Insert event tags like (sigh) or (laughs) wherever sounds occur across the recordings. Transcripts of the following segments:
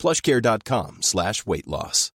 plushcare.com slash weight loss.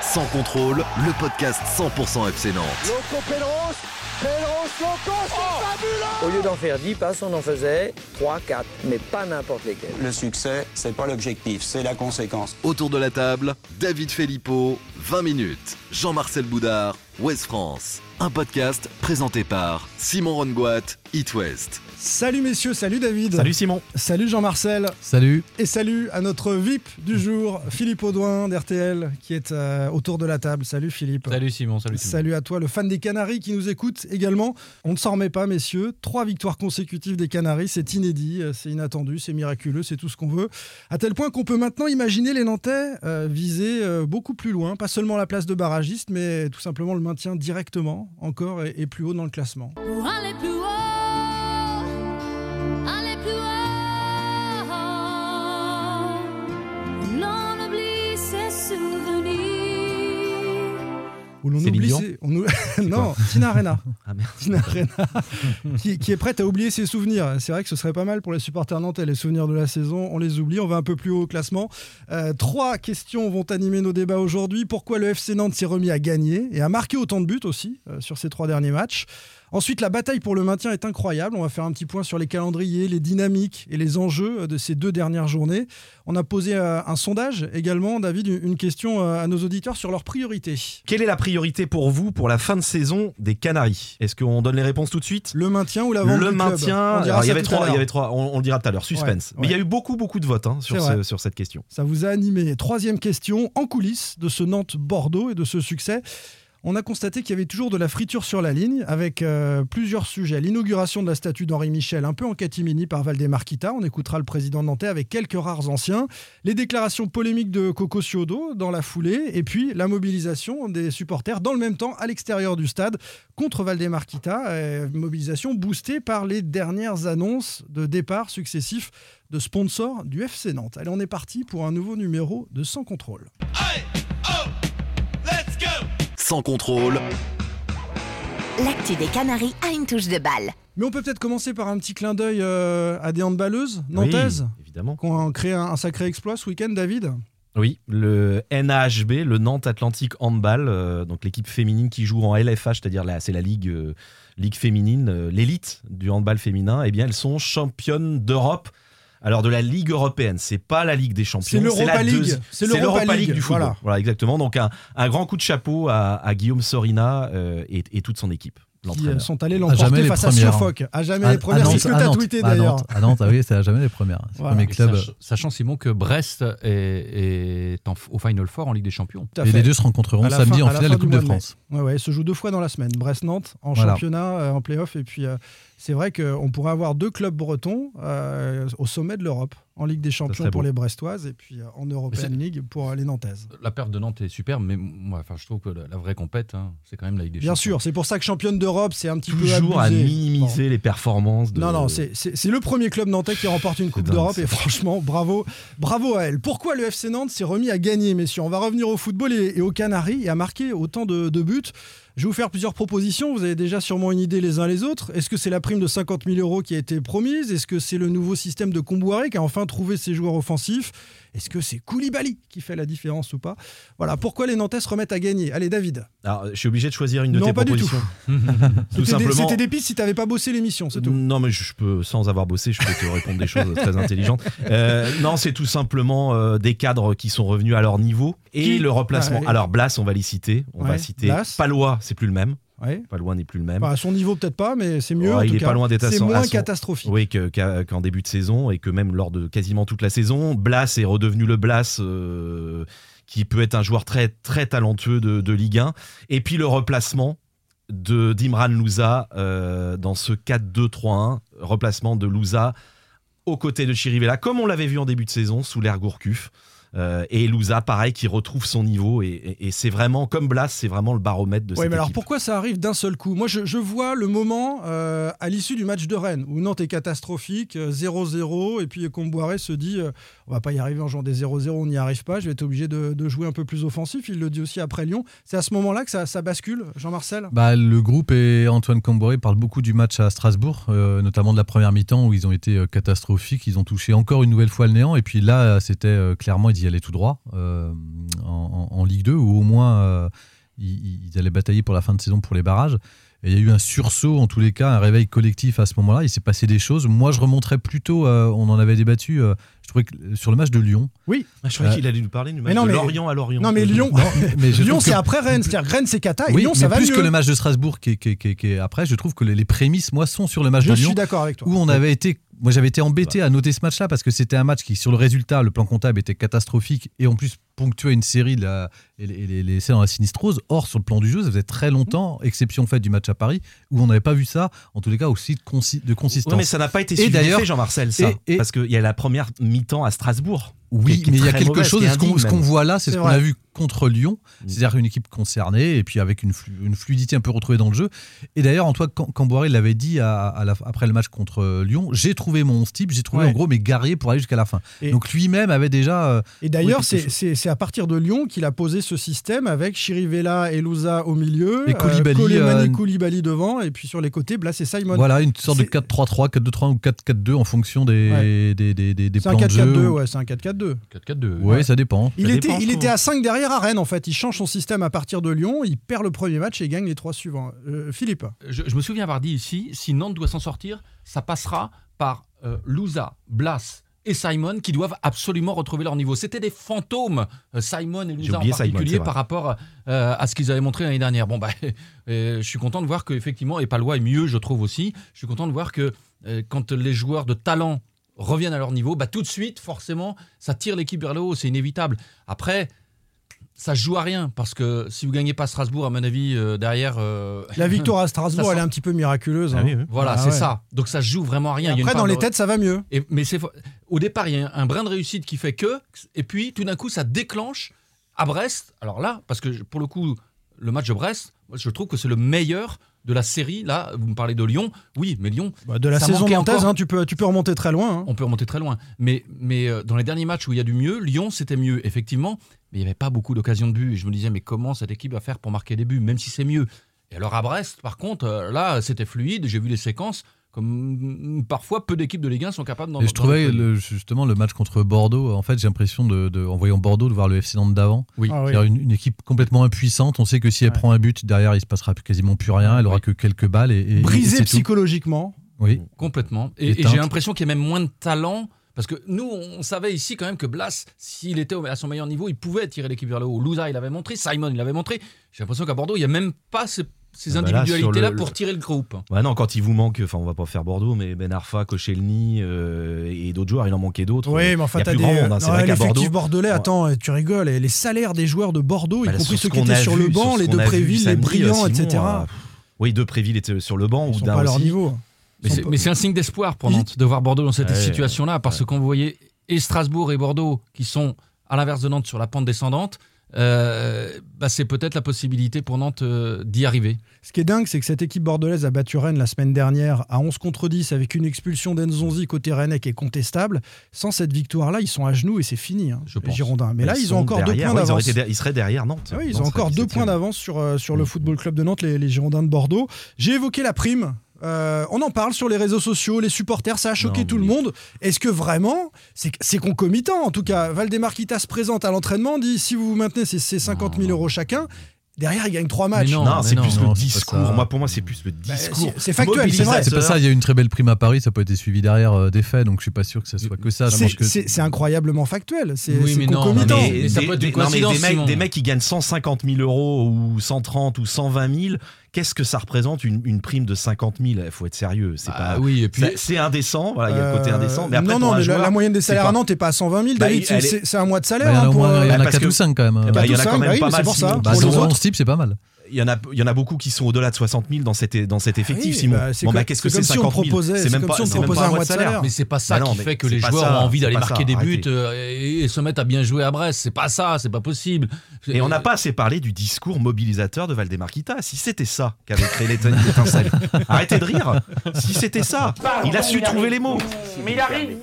Sans contrôle, le podcast 100% FC Nantes. Loco Pélos, Pélos, Loco, c'est fabuleux Au lieu d'en faire 10 passes, on en faisait 3, 4, mais pas n'importe lesquels. Le succès, c'est pas l'objectif, c'est la conséquence. Autour de la table, David Filippo, 20 minutes. Jean-Marcel Boudard, West France. Un podcast présenté par Simon Rongoat, It West. Salut messieurs, salut David. Salut Simon. Salut Jean-Marcel. Salut. Et salut à notre VIP du jour, Philippe Audouin d'RTL, qui est euh, autour de la table. Salut Philippe. Salut Simon, salut. Salut à toi, le fan des Canaries qui nous écoute également. On ne s'en remet pas, messieurs. Trois victoires consécutives des Canaries, c'est inédit, euh, c'est inattendu, c'est miraculeux, c'est tout ce qu'on veut. À tel point qu'on peut maintenant imaginer les Nantais euh, viser euh, beaucoup plus loin, pas seulement la place de barragiste, mais tout simplement le maintien directement, encore et, plus haut dans le classement. Où l'on oublie ses- on (laughs) non, Tina Arena. (laughs) Ah merde. Tina Arena, (laughs) qui, qui est prête à oublier ses souvenirs. C'est vrai que ce serait pas mal pour les supporters nantais. Les souvenirs de la saison, on les oublie. On va un peu plus haut au classement. Euh, trois questions vont animer nos débats aujourd'hui. Pourquoi le FC Nantes s'est remis à gagner et à marquer autant de buts aussi euh, sur ces trois derniers matchs? Ensuite, la bataille pour le maintien est incroyable. On va faire un petit point sur les calendriers, les dynamiques et les enjeux euh, de ces deux dernières journées. On a posé euh, un sondage également, David, une question euh, à nos auditeurs sur leurs priorités. Quelle est la priorité pour vous pour la fin de saison des Canaries? Est-ce qu'on donne les réponses tout de suite? Le maintien ou la vente Le du club? maintien, On alors, il y avait trois, il y avait trois, on, on le dira tout à l'heure, suspense. Ouais, Mais il y a eu beaucoup, beaucoup de votes hein, sur, ce- sur cette question. Ça vous a animé. Troisième question, en coulisses de ce Nantes-Bordeaux et de ce succès. On a constaté qu'il y avait toujours de la friture sur la ligne avec euh, plusieurs sujets. L'inauguration de la statue d'Henri Michel, un peu en catimini par Valdemarquita. On écoutera le président nantais avec quelques rares anciens. Les déclarations polémiques de Coco Ciodo dans la foulée. Et puis la mobilisation des supporters dans le même temps à l'extérieur du stade contre Valdemarquita. Euh, mobilisation boostée par les dernières annonces de départ successifs de sponsors du FC Nantes. Allez, on est parti pour un nouveau numéro de Sans Contrôle. Sans contrôle, L'actu des Canaries a une touche de balle. Mais on peut peut-être commencer par un petit clin d'œil euh, à des handballeuses nantaises Oui, évidemment. qui ont créé un, un sacré exploit ce week-end, David? Oui, le NAHB, le Nantes Atlantique Handball, euh, donc l'équipe féminine qui joue en LFH, c'est-à-dire la- c'est la ligue, euh, ligue féminine, euh, l'élite du handball féminin, eh bien elles sont championnes d'Europe. Alors de la Ligue européenne, c'est pas la Ligue des champions, C'est la League. deuxi- C'est l'Europa League, League du football. voilà. Voilà, exactement. Donc un, un grand coup de chapeau à, à Guillaume Sorina euh, et, et toute son équipe, Qui euh, sont allés l'emporter face à. Suffolk. À jamais les premières. C'est ce que tu as tweeté d'ailleurs. À Nantes, ah oui, c'est à jamais les premières. C'est Voilà. le premier club. Sach- Sachant Simon que Brest est, est en- au Final Four en Ligue des Champions. Et les deux se rencontreront samedi fin- en finale fin de Coupe du de mois de mai. France. Ouais, ouais, se joue deux fois dans la semaine. Brest-Nantes en Voilà. championnat, euh, en play-off. Et puis, euh, c'est vrai qu'on pourrait avoir deux clubs bretons euh, au sommet de l'Europe, en Ligue des Champions pour les Brestoises et puis euh, en European League pour euh, les Nantaises. La perte de Nantes est superbe, mais moi, enfin, je trouve que la, la vraie compète, hein, c'est quand même la Ligue des Bien Champions. sûr, c'est pour ça que championne d'Europe, c'est un petit Toujours peu à abusé. minimiser les performances de. Non, non, c'est- le premier club nantais qui remporte une Coupe d'Europe et franchement, bravo, bravo à elle. Pourquoi le FC Nantes s'est remis à gagner, messieurs? On va revenir au football et, et aux Canaries et à marquer autant de, de buts. Je vais vous faire plusieurs propositions. Vous avez déjà sûrement une idée les uns les autres. Est-ce que c'est la prime de 50 000 euros qui a été promise? Est-ce que c'est le nouveau système de Comboiré qui a enfin trouvé ses joueurs offensifs? Est-ce que c'est Koulibaly qui fait la différence ou pas? Voilà, pourquoi les Nantais se remettent à gagner? Allez, David. Alors, je suis obligé de choisir une de Non, tes pas du tout. (laughs) propositions. C'était Tout des- simplement. C'était des pistes si tu n'avais pas bossé l'émission, c'est tout. Non, mais je peux, sans avoir bossé, je peux te répondre des choses très intelligentes. Euh, non, c'est tout simplement euh, des cadres qui sont revenus à leur niveau et Qui le remplacement. Ouais. Alors, Blas, on va les citer. On Ouais, va citer Blas. Palois, c'est plus le même. Ouais. Palois n'est plus le même. Enfin, à son niveau, peut-être pas, mais c'est mieux. Ouais, en il tout est cas. pas loin d'être à C'est à moins son- catastrophique. Oui, qu'en début de saison et que même lors de quasiment toute la saison, Blas est redevenu le Blas euh, qui peut être un joueur très très talentueux de, de Ligue 1. Et puis le remplacement de d'Imran Louza euh, dans ce 4-2-3-1, remplacement de Louza aux côtés de Chirivella, comme on l'avait vu en début de saison sous l'ère Gourcuff. Euh, et Louza, pareil, qui retrouve son niveau. Et, et- et c'est vraiment, comme Blas, c'est vraiment le baromètre de Oui, cette mais alors pourquoi ça arrive d'un seul coup? Moi, je, je vois le moment euh, à l'issue du match de Rennes où Nantes est catastrophique, euh, 0-0, et puis Comboiré se dit euh, on va pas y arriver en jouant des 0-0, on n'y arrive pas, je vais être obligé de, de jouer un peu plus offensif. Il le dit aussi après Lyon. C'est à ce moment-là que ça, ça bascule, Jean-Marcel? Bah, le groupe et Antoine Camboré parlent beaucoup du match à Strasbourg, euh, notamment de la première mi-temps où ils ont été euh, catastrophiques. Ils ont touché encore une nouvelle fois le néant. Et puis là, c'était euh, clairement, allaient tout droit euh, en, en- en Ligue 2, ou au moins euh, ils, ils allaient batailler pour la fin de saison pour les barrages. Et il y a eu un sursaut, en tous les cas, un réveil collectif à ce moment-là. Il s'est passé des choses. Moi, je remonterais plutôt, euh, on en avait débattu, euh, je trouvais que euh, sur le match de Lyon. Oui. Ah, je croyais Euh, qu'il allait nous parler du match mais non, de mais- Lorient à Lorient. Non, mais Lyon, Non, mais je Lyon c'est que- après Rennes. C'est-à-dire que Rennes, c'est Cata, et Oui, Lyon, mais ça va plus mieux. que le match de Strasbourg qui est, qui est- qui est- qui est après, je trouve que les, les prémices, moi, sont sur le match Je de suis Lyon, d'accord avec toi. où on avait été, moi j'avais été embêté à noter ce match-là parce que c'était un match qui, sur le résultat, le plan comptable était catastrophique. Et en plus ponctuait une série de la, et les, les, dans la sinistrose. Or, sur le plan du jeu, ça faisait très longtemps, exception faite du match à Paris, où on n'avait pas vu ça, en tous les cas aussi de, consi- de consistance. Ouais, mais ça n'a pas été Et suivi Jean-Marcel, ça. et- et- Parce qu'il y a la première mi-temps à Strasbourg. Oui, mais il y a quelque mauvaise, chose, ce qu'on voit là, c'est ce qu'on a vu contre Lyon, Mm. c'est-à-dire une équipe concernée et puis avec une, flu- une fluidité un peu retrouvée dans le jeu. Et d'ailleurs, Antoine Cam- Camboiré l'avait dit à- à la- après le match contre euh, Lyon, j'ai trouvé mon type, j'ai trouvé Ouais. en gros mes guerriers pour aller jusqu'à la fin. Et- Donc lui-même avait déjà... euh, Et d'ailleurs, Oui, c'est-. C'est à partir de Lyon qu'il a posé ce système avec Chirivella et Louza au milieu, Et Koulibaly, Koulibaly, euh, Koulibaly devant, et puis sur les côtés, Blas et Simon. voilà, une sorte de C'est- 4-3-3, 4-2-3 ou 4-4-2 en fonction des, Ouais. des, des, des, des C'est un plans de jeu. 4-4-2, ouais, c'est un 4-4-2. 4-4-2. Ouais, ça dépend. Il, Ça était, dépend, il était à 5 derrière à Rennes, en fait. Il change son système à partir de Lyon, il perd le premier match et gagne les trois suivants. Euh, Philippe Je, je me souviens avoir dit ici, si Nantes doit s'en sortir, ça passera par euh, Louza, Blas et Simon qui doivent absolument retrouver leur niveau. C'était des fantômes, euh, Simon et Louza en Simon, particulier, vrai. par rapport euh, à ce qu'ils avaient montré l'année dernière. Bon, bah, (laughs) euh, je suis content de voir qu'effectivement, et Palois est mieux, je trouve aussi. Je suis content de voir que euh, quand les joueurs de talent reviennent à leur niveau, bah, tout de suite, forcément, ça tire l'équipe vers le haut, c'est inévitable. Après, ça joue à rien, parce que si vous gagnez pas Strasbourg, à mon avis, euh, derrière... euh, La victoire à (laughs) Strasbourg, elle est un petit peu miraculeuse. Ah hein. oui, oui. Voilà, Ah c'est ouais. ça. Donc ça joue vraiment à rien. Il y a une Après, dans de- les têtes, ça va mieux. Et- mais c'est au départ, il y a un brin de réussite qui fait que, et puis tout d'un coup, ça déclenche à Brest. Alors là, parce que pour le coup, le match de Brest, je trouve que c'est le meilleur de la série. Là, vous me parlez de Lyon. Oui, mais Lyon, Bah, de la Ça saison nantaise, hein, tu, peux, tu peux remonter très loin. hein. on peut remonter très loin. Mais, mais euh, dans les derniers matchs où il y a du mieux, Lyon, c'était mieux, effectivement. Mais il n'y avait pas beaucoup d'occasions de but. Et je me disais, mais comment cette équipe va faire pour marquer des buts, même si c'est mieux? Et alors à Brest, par contre, euh, là, c'était fluide. J'ai vu les séquences. Comme mm, parfois, peu d'équipes de Ligue 1 sont capables d'en Et je trouvais le- justement le match contre Bordeaux, en fait j'ai l'impression de, de- en voyant Bordeaux de voir le FC Nantes d'avant. Oui. Ah oui. Une, une équipe complètement impuissante. On sait que si elle Ouais. prend un but, derrière, il se passera quasiment plus rien. Elle aura Oui. que quelques balles. Et, et- et Brisé c'est tout. psychologiquement. Oui. Complètement. Et, j'ai l'impression qu'il y a même moins de talent. Parce que nous, on savait ici quand même que Blas, s'il était à son meilleur niveau, il pouvait tirer l'équipe vers le haut. Louza, il l'avait montré. Simon, il l'avait montré. J'ai l'impression qu'à Bordeaux, il n'y a même pas ces, ces Ah bah là, individualités-là sur le- pour tirer le groupe. Ouais, non, quand il vous manque, enfin, on va pas faire Bordeaux, mais Ben Arfa, Koscielny euh, et d'autres joueurs, il en manquait d'autres. Oui, mais enfin, il y a t'as plus des. hein. C'est Ouais, vrai qu'à l'effectif Bordeaux. bordelais, attends, tu rigoles. et les salaires des joueurs de Bordeaux, bah, y compris sur ceux ce qui qu'on étaient a sur vu, le banc, les qu'on deux Préville, les brillants, euh, etc. euh, Oui, deux Préville était sur le banc. Ils ou sont d'un pas à leur aussi. niveau. Mais c'est- un signe d'espoir pour Nantes de voir Bordeaux dans cette situation-là. Parce que quand vous voyez et Strasbourg et Bordeaux qui sont à l'inverse de Nantes sur la pente descendante, euh, bah, c'est peut-être la possibilité pour Nantes euh, d'y arriver. Ce qui est dingue, c'est que cette équipe bordelaise a battu Rennes la semaine dernière à 11 contre 10 avec une expulsion d'Enzonzi côté Rennes qui est contestable. Sans cette victoire-là, ils sont à genoux et c'est fini, hein, Je les pense. Girondins. Mais là, ils, ont encore deux points ouais, d'avance. ils seraient derrière Nantes. Ah oui, ils Nantes ont encore deux 17e. points d'avance sur, euh, sur le Football Club de Nantes, les, les Girondins de Bordeaux. J'ai évoqué la prime. Euh, on en parle sur les réseaux sociaux, les supporters, ça a choqué Non, tout le monde. Est-ce que vraiment, c'est c'est concomitant En tout cas, Valdemar Kita se présente à l'entraînement, dit si vous vous maintenez, c'est c'est 50 000 euros chacun. Derrière, il gagne trois matchs. non, Non, c'est plus non, le discours. Moi, pour moi, c'est plus le Bah, discours. c'est- c'est factuel, c'est vrai. C'est pas ça, il y a eu une très belle prime à Paris, ça peut être suivi derrière euh, des faits, donc je suis pas sûr que ça soit que ça. C'est que- incroyablement factuel. C'est Oui, non, concomitant. mais- Mais, ça des, peut être des- une non, mais des mecs, des mecs qui gagnent 150 000 euros ou 130 ou 120 000, qu'est-ce que ça représente une, une prime de 50 000 Il faut être sérieux. C'est Ah pas. oui, et puis c'est- indécent. Voilà, il y a le côté Euh, indécent. Mais après, non, non, mais la- joueur, la, moyenne des salaires à Nantes n'est pas à 120 000. Bah, David, c'est- un mois de Bah, salaire. il y en a hein, pour, il y en a parce 4 que- ou 5 quand même. Ben, il y en a quand même bah oui, pas mal. pour ça. sinon. Bah, pour les dans autres. ce type, c'est pas mal. Il y, en a, il y en a beaucoup qui sont au-delà de 60 000 dans cet, dans cet effectif, oui, Simon. bah, c'est bon, bah, qu'est-ce que c'est c'est comme si on 50 000 proposait- c'est même pas, si on c'est même proposait pas un mois de salaire. salaire. Mais c'est pas ça Bah non, qui fait que les joueurs ça, ont envie d'aller marquer ça, des buts arrêtez. euh, et, et se mettre à bien jouer à Brest. C'est pas ça, c'est pas possible. Et on n'a pas assez parlé du discours mobilisateur de Valdemarquita. Si c'était ça qu'avait créé l'étincelle, (laughs) arrêtez de rire. Si c'était ça, il a su trouver les mots. Mais il a raison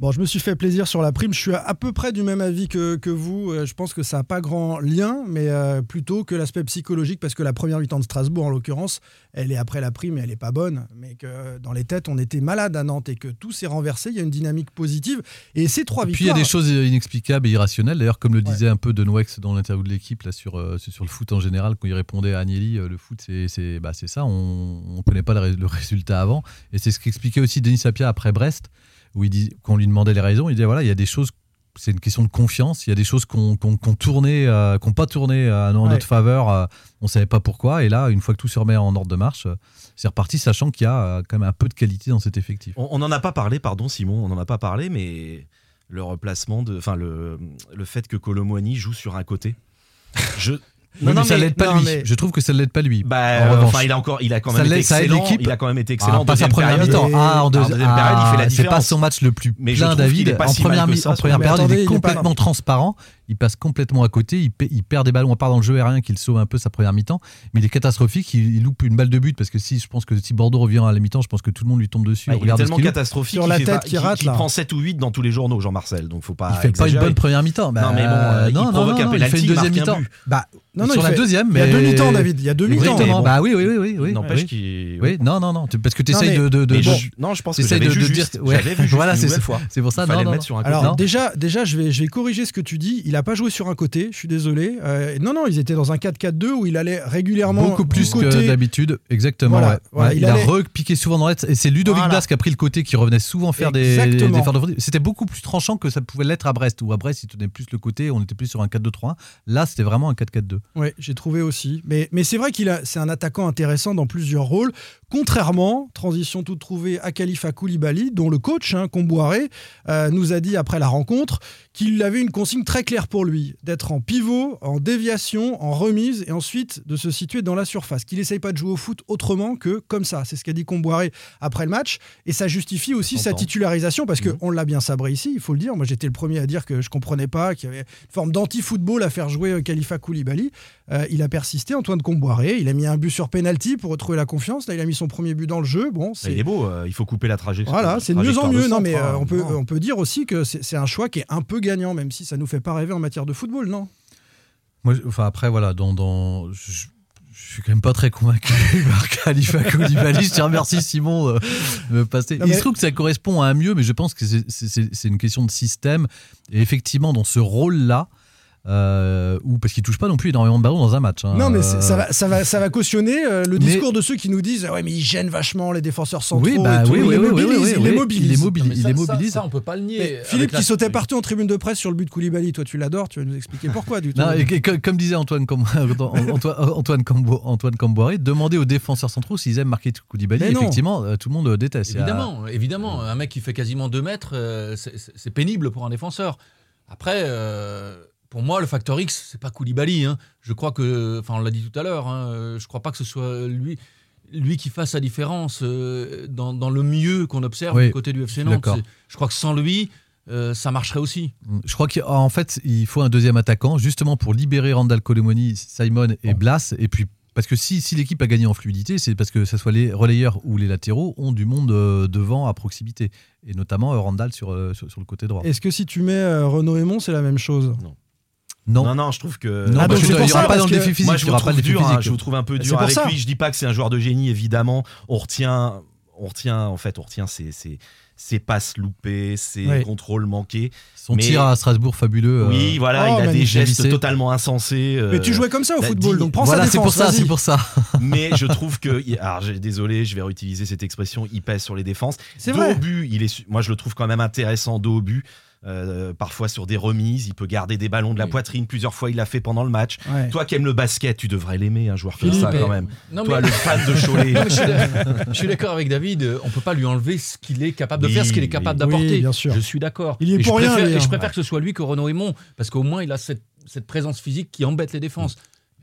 Bon, je me suis fait plaisir sur la prime. Je suis à peu près du même avis que, que vous. Euh, Je pense que ça n'a pas grand lien, mais euh, plutôt que l'aspect psychologique, parce que la première mi-temps de Strasbourg, en l'occurrence, elle est après la prime et elle n'est pas bonne. Mais que dans les têtes, on était malade à Nantes et que tout s'est renversé. Il y a une dynamique positive. Et ces trois Puis il y a des choses inexplicables et irrationnelles. D'ailleurs, comme le disait un peu De Noex dans l'interview de l'équipe là, sur, euh, sur le foot en général, quand il répondait à Agnelli, euh, le foot, c'est c'est bah, c'est ça, on ne connaît pas le résultat avant. Et c'est ce qu'expliquait aussi Denis Sapia après Brest, où il dit, quand on lui demandait les raisons, il disait voilà, il y a des choses, c'est une question de confiance, il y a des choses qu'on qu'on qu'on tournait, euh, qu'on pas tourné euh, en Ouais. notre faveur, euh, on savait pas pourquoi. Et là, une fois que tout se remet en ordre de marche, euh, c'est reparti, sachant qu'il y a euh, quand même un peu de qualité dans cet effectif. On n'en a pas parlé, pardon Simon, on n'en a pas parlé, mais le replacement de, enfin le, le fait que Colomwani joue sur un côté. Je. Oui, mais ça l'aide pas non, lui. mais- Je trouve que ça l'aide pas lui. Bah, En euh, enfin, il a encore, il a quand même été ça aide excellent. Il a quand même été excellent. Ah, pas sa première période. mi-temps. Ah, en, En deuxième deuxième période, il fait la C'est pas différence. son match le plus Mais plein, David. En première, en période, il est complètement transparent. Il passe complètement à côté. Il, il perd des ballons, à part dans le jeu aérien, qu'il sauve un peu sa première mi-temps. Mais il est catastrophique. Il, il loupe une balle de but parce que si je pense que si Bordeaux revient à la mi-temps, je pense que tout le monde lui tombe dessus. Ah, il est tellement loupe. catastrophique Sur la fait tête qui rate, là. prend 7 ou 8 dans tous les journaux, Jean-Marcel. Donc faut pas. Il fait pas une bonne première mi-temps. Bah, Non, mais bon, euh, il non, provoque non, un non, il penalty, fait une il marque deuxième un mi-temps. but. Bah, Non, non, sur il la fait- deuxième, Il y a deux mi-temps, David. Il y a deux mi-temps. Exactement. bon. Bah oui, oui, oui, oui. oui, N'empêche oui. qu'il. Oui, non, non, non. Parce que tu essayes mais- de. de, de- Mais bon, je- non, je pense que j'avais de, vu de juste. dire. ouais, J'avais vu (laughs) juste voilà, c'est fois. c'est pour ça. Il fallait Non, le non, mettre non. sur un côté. Alors déjà, déjà je, vais, je vais corriger ce que tu dis. Il n'a pas joué sur un côté, je suis désolé. Euh, non, non, ils étaient dans un 4-4-2 où il allait régulièrement Beaucoup plus côté. que d'habitude, exactement. Voilà, ouais. voilà, Ouais, il il, allait- a repiqué souvent dans l'aide et c'est Ludovic Voilà. Blas qui a pris le côté qui revenait souvent faire des, Exactement. des de C'était beaucoup plus tranchant que ça pouvait l'être à Brest, où à Brest il tenait plus le côté, on était plus sur un 4-2-3-1. Là, c'était vraiment un 4-4-2. Oui, j'ai trouvé aussi. Mais, mais c'est vrai qu'il a, c'est un attaquant intéressant dans plusieurs rôles. Contrairement, transition toute trouvée à Khalifa Koulibaly, dont le coach, hein, Comboiré, euh, nous a dit après la rencontre qu'il avait une consigne très claire pour lui, d'être en pivot, en déviation, en remise, et ensuite de se situer dans la surface. Qu'il n'essaye pas de jouer au foot autrement que comme ça. C'est ce qu'a dit Comboiré après le match. Et ça justifie aussi sa titularisation, parce Mhm. qu'on l'a bien sabré ici, il faut le dire. Moi, j'étais le premier à dire que je comprenais pas, qu'il y avait une forme d'anti-football à faire jouer euh, Khalifa Koulibaly. Euh, il a persisté, Antoine Comboiré. Il a mis un but sur penalty pour retrouver la confiance. Là, il a mis son premier but dans le jeu. Bon, c'est il est beau, euh, il faut couper la trajectoire. voilà, c'est de mieux en mieux. Non, mais euh, hein. on peut Non. on peut dire aussi que c'est c'est un choix qui est un peu gagnant, même si ça nous fait pas rêver en matière de football, non? Moi, enfin, après, voilà, dans, dans, je, je suis quand même pas très convaincu (laughs) par Khalifa Koulibaly. Je te remercie, Simon, euh, de me passer. Il se trouve que ça correspond à un mieux, mais je pense que c'est- c'est c'est- c'est une question de système. Et effectivement, dans ce rôle-là, euh, où, parce qu'il touche pas non plus énormément de ballons dans un match. hein. Non, mais Euh, ça va, ça va, ça va cautionner euh, le Mais- discours de ceux qui nous disent ouais, mais il gêne vachement les défenseurs centraux. Oui, bah oui, il oui, les oui, oui, mobilise, oui, il oui, les mobilise. Il les mobilise. il ça- les ça- mobilise. Ça, on peut pas le nier. Mais Philippe la- qui sautait partout en tribune de presse sur le but de Koulibaly, toi tu l'adores, tu vas nous expliquer pourquoi du tout. Non, et, et co- comme disait Antoine, Com- (laughs) Antoine, Antoine, Cambo- Antoine Camboiré, demandez aux défenseurs centraux s'ils aiment marquer Koulibaly. Effectivement, euh, tout le monde déteste. A- Évidemment, évidemment. Un mec qui fait quasiment 2 mètres, euh, c'est- pénible pour un défenseur. Après, euh, pour moi, le facteur X, c'est pas Koulibaly. hein. Je crois que, enfin, on l'a dit tout à l'heure, hein, je crois pas que ce soit lui, lui qui fasse la différence euh, dans, dans le mieux qu'on observe Oui, du côté du FC Nantes. Je crois que sans lui, euh, ça marcherait aussi. Je crois qu'en fait, il faut un deuxième attaquant, justement pour libérer Randall Colomoni, Simon et Blas. Et puis, parce que si, si l'équipe a gagné en fluidité, c'est parce que ce soit les relayeurs ou les latéraux ont du monde euh, devant à proximité. Et notamment euh, Randall sur, euh, sur, sur le côté droit. Est-ce que si tu mets euh, Renaud Aymon, c'est la même chose? Non. Non, non, je trouve que. Non, Ah, donc que c'est il n'y aura pas dans le défi physique. Moi, je vous trouve dur, hein, physique. je vous trouve un peu dur avec ça. lui. Je dis pas que c'est un joueur de génie, évidemment. On retient, on retient, en fait, on retient ses, ses, ses passes loupées, ses Ouais. contrôles manqués. Son Mais- tir à Strasbourg fabuleux. Oui, euh, voilà, oh, il a des gestes totalement insensés. euh, Mais tu jouais comme ça au football, donc prends voilà, sa c'est pour ça, c'est pour ça. (laughs) (laughs) mais je trouve que, alors désolé, je vais réutiliser cette expression, il pèse sur les défenses. C'est vrai. au but, il est, su- moi je le trouve quand même intéressant dos au but. Euh, parfois sur des remises, il peut garder des ballons de la Oui. poitrine. Plusieurs fois, il l'a fait pendant le match. Ouais. Toi qui aimes le basket, tu devrais l'aimer, un joueur comme Philippe, ça mais- quand même. Non, Toi, mais- le fan de Cholet. (laughs) Non, je suis d'accord avec David. euh, On peut pas lui enlever ce qu'il est capable de Oui, faire, ce qu'il est capable oui. d'apporter. Oui, bien sûr. Je suis d'accord. Il y est Et pour je rien, préfère, Et je hein. préfère que ce soit lui que Renaud Aymon, parce qu'au moins il a cette, cette présence physique qui embête les défenses.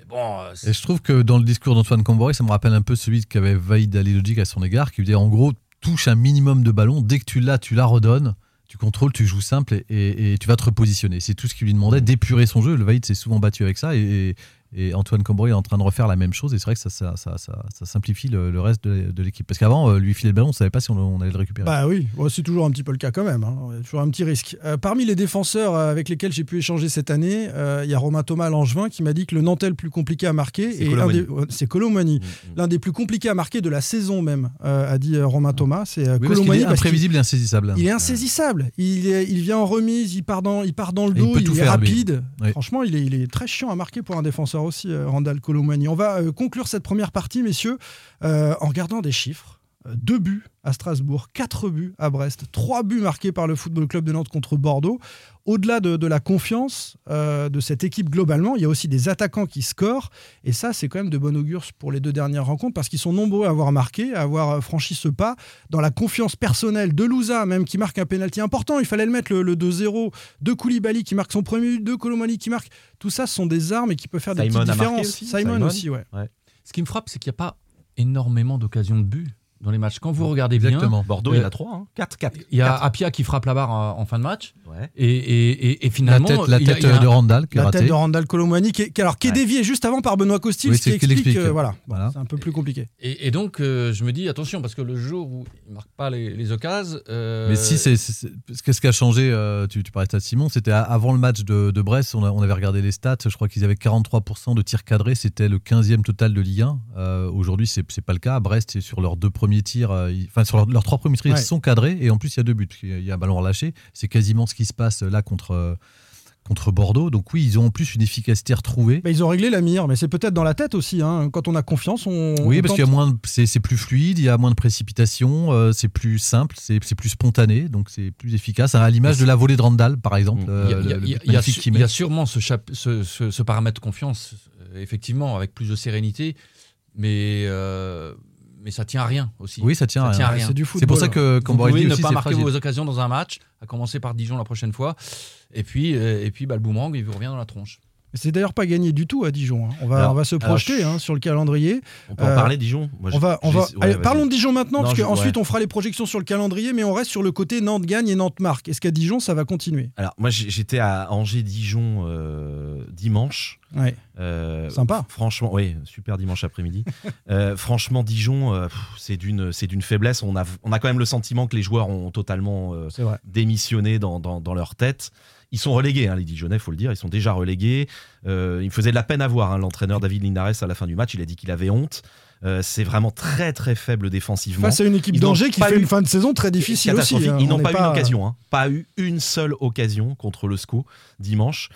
bon, euh, Et je trouve que dans le discours d'Antoine Camboré, ça me rappelle un peu celui qu'avait Vaïd Alilogic à son égard, qui lui disait en gros, touche un minimum de ballon, dès que tu l'as, tu la redonnes, tu contrôles, tu joues simple et, tu vas te repositionner. C'est tout ce qu'il lui demandait, d'épurer son jeu. Le Vaïd s'est souvent battu avec ça et, et Antoine Camboré est en train de refaire la même chose et c'est vrai que ça, ça, ça- ça- ça simplifie le, le reste de, de l'équipe. Parce qu'avant, euh, lui filer le ballon, on ne savait pas si on, on allait le récupérer. Bah oui, Bon, c'est toujours un petit peu le cas quand même. hein. Il y a toujours un petit risque. Euh, parmi les défenseurs euh, avec lesquels j'ai pu échanger cette année, euh, il y a Romain Thomas Langevin qui m'a dit que le Nantel le plus compliqué à marquer, C'est et Colomani. des- Colomani, Mm, l'un des plus compliqués à marquer de la saison même, euh, a dit Romain Thomas. C'est Oui, parce qu'il Colomani est parce qu'il- imprévisible et insaisissable. Il est insaisissable. Il, est- il vient en remise, il part dans, il part dans le Et il dos, il, tout est faire, rapide. Oui. Franchement, il est, il est très chiant à marquer pour un défenseur aussi, euh, Randall Colomani. On va euh, conclure cette première partie, messieurs, euh, en regardant des chiffres. Deux buts à Strasbourg, quatre buts à Brest, trois buts marqués par le Football Club de Nantes contre Bordeaux. Au-delà de, de la confiance euh, de cette équipe globalement, il y a aussi des attaquants qui scorent. Et ça, c'est quand même de bon augure pour les deux dernières rencontres parce qu'ils sont nombreux à avoir marqué, à avoir euh, franchi ce pas. Dans la confiance personnelle de Louza, même qui marque un pénalty important, il fallait le mettre le, le 2-0, de Koulibaly qui marque son premier but, de Colomani qui marque. Tout ça, ce sont des armes et qui peuvent faire des Simon petites différences. aussi, Simon, Simon. aussi, ouais. ce qui me frappe, c'est qu'il n'y a pas énormément d'occasions de but dans les matchs. Quand vous regardez bien, Exactement. Bordeaux, il y en Euh, a 3, 4, 4. il y a Apia qui frappe la barre en, en fin de match. Ouais. Et, et- et- La finalement, tête, la tête a de Randall qui est La tête de Randall Colomani, qui est, qui- alors, qui est Ouais. déviée juste avant par Benoît Costil, Oui, ce qui ce explique. explique. euh, voilà, c'est un peu plus compliqué. Et, et donc, euh, je me dis, attention, parce que le jour où il ne marque pas les, les occasions. euh, Mais si, c'est c'est- c'est- parce que ce qui a changé, euh, tu, tu parlais de ça, Simon, c'était avant le match de, de Brest, on, a- on avait regardé les stats, je crois qu'ils avaient 43% de tirs cadrés, c'était le 15e total de Ligue 1. Euh, Aujourd'hui, c'est c'est pas le cas. À Brest, c'est sur leurs deux premiers tirs, euh, enfin sur leurs, leurs trois premiers tirs, Ouais. ils sont cadrés, et en plus, il y a deux buts. Il y a- il y a un ballon relâché. C'est quasiment ce qui se passe là contre, euh, contre Bordeaux. Donc oui, ils ont en plus une efficacité retrouvée. Bah, ils ont réglé la mire, mais c'est peut-être dans la tête aussi. hein. Quand on a confiance, on. Oui, on parce tente. qu'il y a moins, c'est c'est plus fluide, il y a moins de précipitation, euh, c'est plus simple, c'est c'est plus spontané, donc c'est plus efficace. À l'image de la volée de Randall, par exemple. Mm. euh, Il y a- sûrement ce, chap- ce- ce- ce paramètre confiance, euh, effectivement, avec plus de sérénité, mais, euh, mais ça tient à rien aussi. Oui, ça tient à rien. à c'est du C'est pour football. ça que Vous Camboré pouvez ne aussi pas marquer fragile. vos occasions dans un match, à commencer par Dijon la prochaine fois, et puis, euh, et puis bah, le boomerang, il vous revient dans la tronche. C'est d'ailleurs pas gagné du tout à Dijon. hein. On va, Alors- on va se projeter je- hein, sur le calendrier. On peut Euh, en parler, Dijon Moi, On va, on va... ouais, Allez, vas-y. parlons de Dijon maintenant, Non, parce qu'ensuite ouais. on fera les projections sur le calendrier, mais on reste sur le côté Nantes gagne et Nantes marque. Est-ce qu'à Dijon ça va continuer? Alors, moi, j'étais à Angers-Dijon euh, dimanche. Ouais. Euh, Sympa. Franchement, oui, super dimanche après-midi. (laughs) Euh, franchement, Dijon, euh, c'est d'une, faiblesse. On a, on a quand même le sentiment que les joueurs ont totalement euh, démissionné dans, dans, dans leur tête. Ils sont relégués, hein, les Dijonais, faut le dire. Ils sont déjà relégués. Euh, il me faisait de la peine à voir, hein, l'entraîneur David Linares, à la fin du match. Il a dit qu'il avait honte. Euh, c'est vraiment très, très faible défensivement. Face à une équipe d'Angers qui fait eu- une fin de saison très difficile aussi. hein. Ils On n'ont pas, eu une occasion, hein. pas eu une seule occasion contre le SCO dimanche.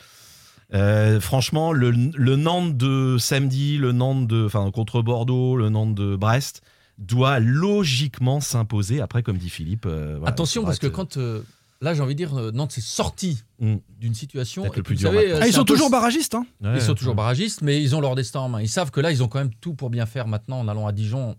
Euh, franchement, le, le Nantes de samedi, le Nantes de, enfin contre Bordeaux, le Nantes de Brest doit logiquement s'imposer. Après, comme dit Philippe, euh, voilà, Attention, parce que quand. euh, là, j'ai envie de dire, euh, Nantes s'est sorti Mm. d'une situation. Et le puis, plus vous dur savez, maintenant. euh, Ah, ils sont peu- toujours barragistes. hein. Ouais, Ils sont ouais. toujours barragistes, mais ils ont leur destin en main. Ils savent que là, ils ont quand même tout pour bien faire maintenant en allant à Dijon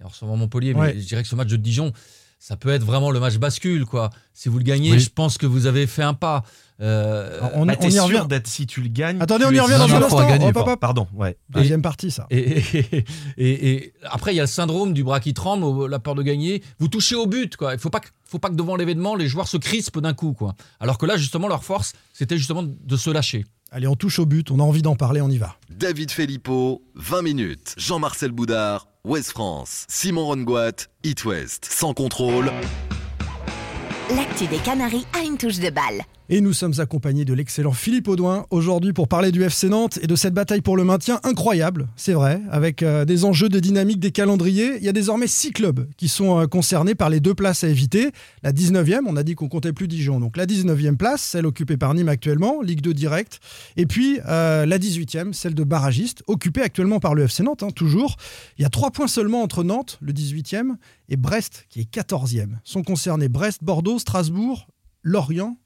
et en recevant Montpellier. Ouais. Mais je dirais que ce match de Dijon, ça peut être vraiment le match bascule. quoi. Si vous le gagnez, Oui. je pense que vous avez fait un pas. Euh, on, Bah, on y sûr revient. d'être si tu le gagnes. Attendez, on y revient dans un instant. gagner, Hop, hop, hop. Pardon, ouais. Deuxième partie, ça. Et, et- et- et après, il y a le syndrome du bras qui tremble, la peur de gagner. Vous touchez au but, quoi. Il faut pas que, faut pas que devant l'événement, les joueurs se crispent d'un coup, quoi. Alors que là, justement, leur force, c'était justement de se lâcher. Allez, on touche au but. On a envie d'en parler. On y va. David Filippo, 20 minutes. Jean-Marcel Boudard, Ouest France. Simon Rongoat, It West. Sans contrôle. L'actu des Canaries a une touche de balle. Et nous sommes accompagnés de l'excellent Philippe Audouin aujourd'hui pour parler du FC Nantes et de cette bataille pour le maintien incroyable, c'est vrai, avec euh, des enjeux de dynamique des calendriers. Il y a désormais six clubs qui sont euh, concernés par les deux places à éviter. La 19e, on a dit qu'on comptait plus Dijon, donc la 19e place, celle occupée par Nîmes actuellement, Ligue 2 direct. Et puis euh, la 18e, celle de Barragiste, occupée actuellement par le FC Nantes, hein, toujours. Il y a trois points seulement entre Nantes, le 18e, et Brest, qui est 14e. Sont concernés Brest, Bordeaux, Strasbourg, Lorient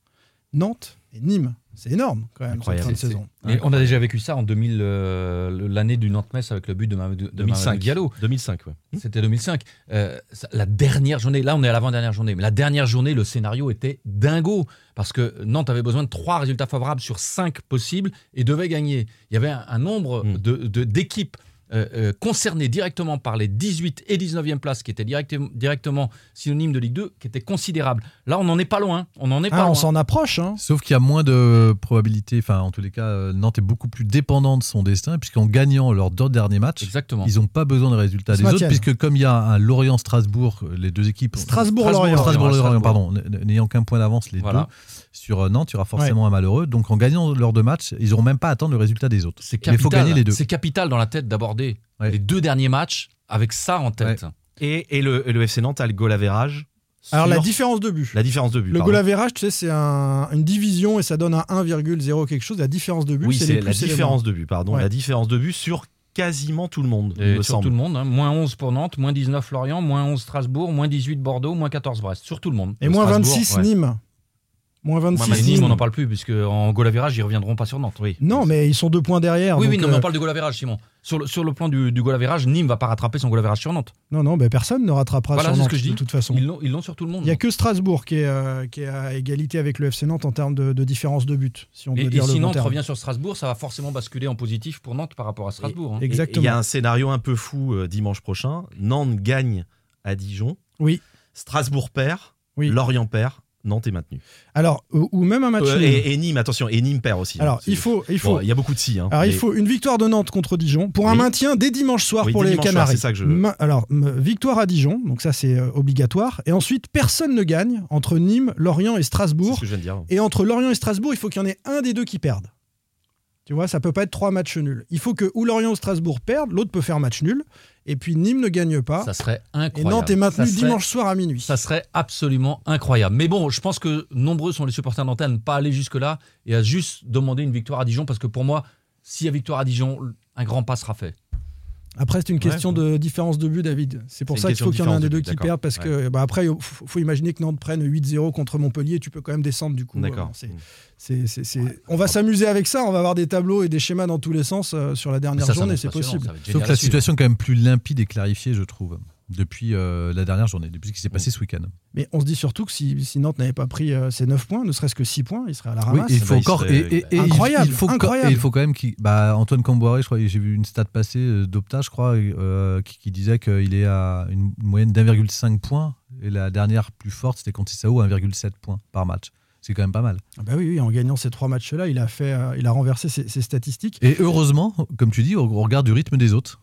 Nantes et Nîmes. C'est énorme quand même Incroyable. cette fin de saison. Et on a déjà vécu ça en 2000, euh, l'année du Nantes-Metz avec le but de, Mamadou, de 2005. Mamadou Diallo. 2005, ouais. C'était 2005. Euh, ça- la dernière journée, là on est à l'avant-dernière journée, mais la dernière journée, le scénario était dingo. Parce que Nantes avait besoin de trois résultats favorables sur cinq possibles et devait gagner. Il y avait un, un nombre Mm. de- de- d'équipes euh, euh, concernées directement par les 18 et 19e places, qui étaient directement, directement synonymes de Ligue 2, qui était considérable. Là, on n'en est pas loin. On n'en est pas Ah, on loin. s'en approche. hein. Sauf qu'il y a moins de probabilités, enfin en tous les cas, euh, Nantes est beaucoup plus dépendant de son destin, puisqu'en gagnant leurs deux derniers matchs, Exactement. ils n'ont pas besoin de résultats des autres, puisque comme il y a un Lorient-Strasbourg, les deux équipes... Strasbourg-Lorient. Strasbourg-Lorient, pardon, n'ayant qu'un point d'avance, les Voilà. deux, sur euh, Nantes, il y aura forcément un malheureux. Donc en gagnant leurs deux matchs, ils n'auront même pas à attendre le résultat des autres. C'est Mais il faut capital. gagner les deux. C'est capital dans la tête d'aborder Ouais. les deux derniers matchs avec ça en tête. Et, et le, et le FC Nantes a le goal average. Alors sur la différence de but. la différence de but. Le pardon. goal average, tu sais, c'est un- une division et ça donne un 1,0 quelque chose. La différence de but, Oui, c'est la différence de but, pardon. Ouais. La différence de but sur quasiment tout le monde, Et me sur semble. tout le monde, hein. moins 11 pour Nantes, moins 19 Lorient, moins 11 Strasbourg, moins 18 Bordeaux, moins 14 Brest. Sur tout le monde. Et moins Strasbourg, 26 ouais. Nîmes. Moins 26 Mais Nîmes, Nîmes. on n'en parle plus, puisque en goal average, ils reviendront pas sur Nantes. Oui, Non, mais ils sont deux points derrière. oui, donc, oui non, euh, mais on parle de goal average, Simon. Sur le, sur le plan du, du goal average, Nîmes va pas rattraper son goal average sur Nantes. non, non, mais personne ne rattrapera Voilà, sur c'est ce Nantes que je dis. de toute façon. Ils l'ont sur tout le monde. Il n'y a que Strasbourg qui est, euh, qui est à égalité avec le FC Nantes en termes de, de différence de but, si on et, peut et dire si le Nantes terme. revient sur Strasbourg, ça va forcément basculer en positif pour Nantes par rapport à Strasbourg. hein. Et- Exactement. Il y a un scénario un peu fou euh, dimanche prochain. Nantes gagne à Dijon. Oui. Strasbourg perd. Oui. Lorient perd. Nantes est maintenu. Alors, ou, ou même un match Euh, nul. et, et Nîmes, attention, et Nîmes perd aussi. hein. Alors, il faut, il faut, Bon, il y a beaucoup de si. hein, Alors, il faut une victoire de Nantes contre Dijon pour un Oui. maintien dès dimanche soir Oui, pour les soir, Canaries. c'est ça que je. Ma- Alors, victoire à Dijon, donc ça c'est euh, obligatoire. Et ensuite, personne ne gagne entre Nîmes, Lorient et Strasbourg. ce que je viens de dire. Et entre Lorient et Strasbourg, il faut qu'il y en ait un des deux qui perde. Tu vois, ça peut pas être trois matchs nuls. Il faut que ou Lorient ou Strasbourg perdent, l'autre peut faire match nul. Et puis Nîmes ne gagne pas. Ça serait et incroyable. Nantes est maintenu serait- dimanche soir à minuit. Ça serait absolument incroyable. Mais bon, je pense que nombreux sont les supporters nantais à ne pas aller jusque-là et à juste demander une victoire à Dijon parce que pour moi, s'il y a victoire à Dijon, un grand pas sera fait. Après, c'est une question de différence de but, David. C'est pour ça qu'il faut qu'il y en ait un des de deux qui perdent parce que bah, après, il faut, faut imaginer que Nantes prenne 8-0 contre Montpellier. Tu peux quand même descendre du coup. D'accord. Euh, c'est- c'est- c'est- c'est- On va s'amuser avec ça. On va avoir des tableaux et des schémas dans tous les sens euh, sur la dernière Ça, journée. C'est possible. Sauf que la situation est quand même plus limpide et clarifiée, je trouve, depuis euh, la dernière journée, depuis ce qui s'est passé ce week-end. Mais on se dit surtout que si, si Nantes n'avait pas pris euh, ses 9 points, ne serait-ce que 6 points, il serait à la Oui, ramasse. et il faut bah, il encore. serait- Et, et- et il- Incroyable, il faut, co- incroyable. et il faut quand même qu'il. Bah, Antoine Camboiré, je crois, j'ai vu une stat passer euh, d'Opta, je crois, euh, qui, qui disait qu'il est à une moyenne d'1,5 points. Et la dernière plus forte, c'était contre Sao, 1,7 points par match. C'est quand même pas mal. Ah bah oui, oui, en gagnant ces trois matchs-là, il a fait, euh, il a renversé ses, ses statistiques. Et heureusement, comme tu dis, au au regard du rythme des autres.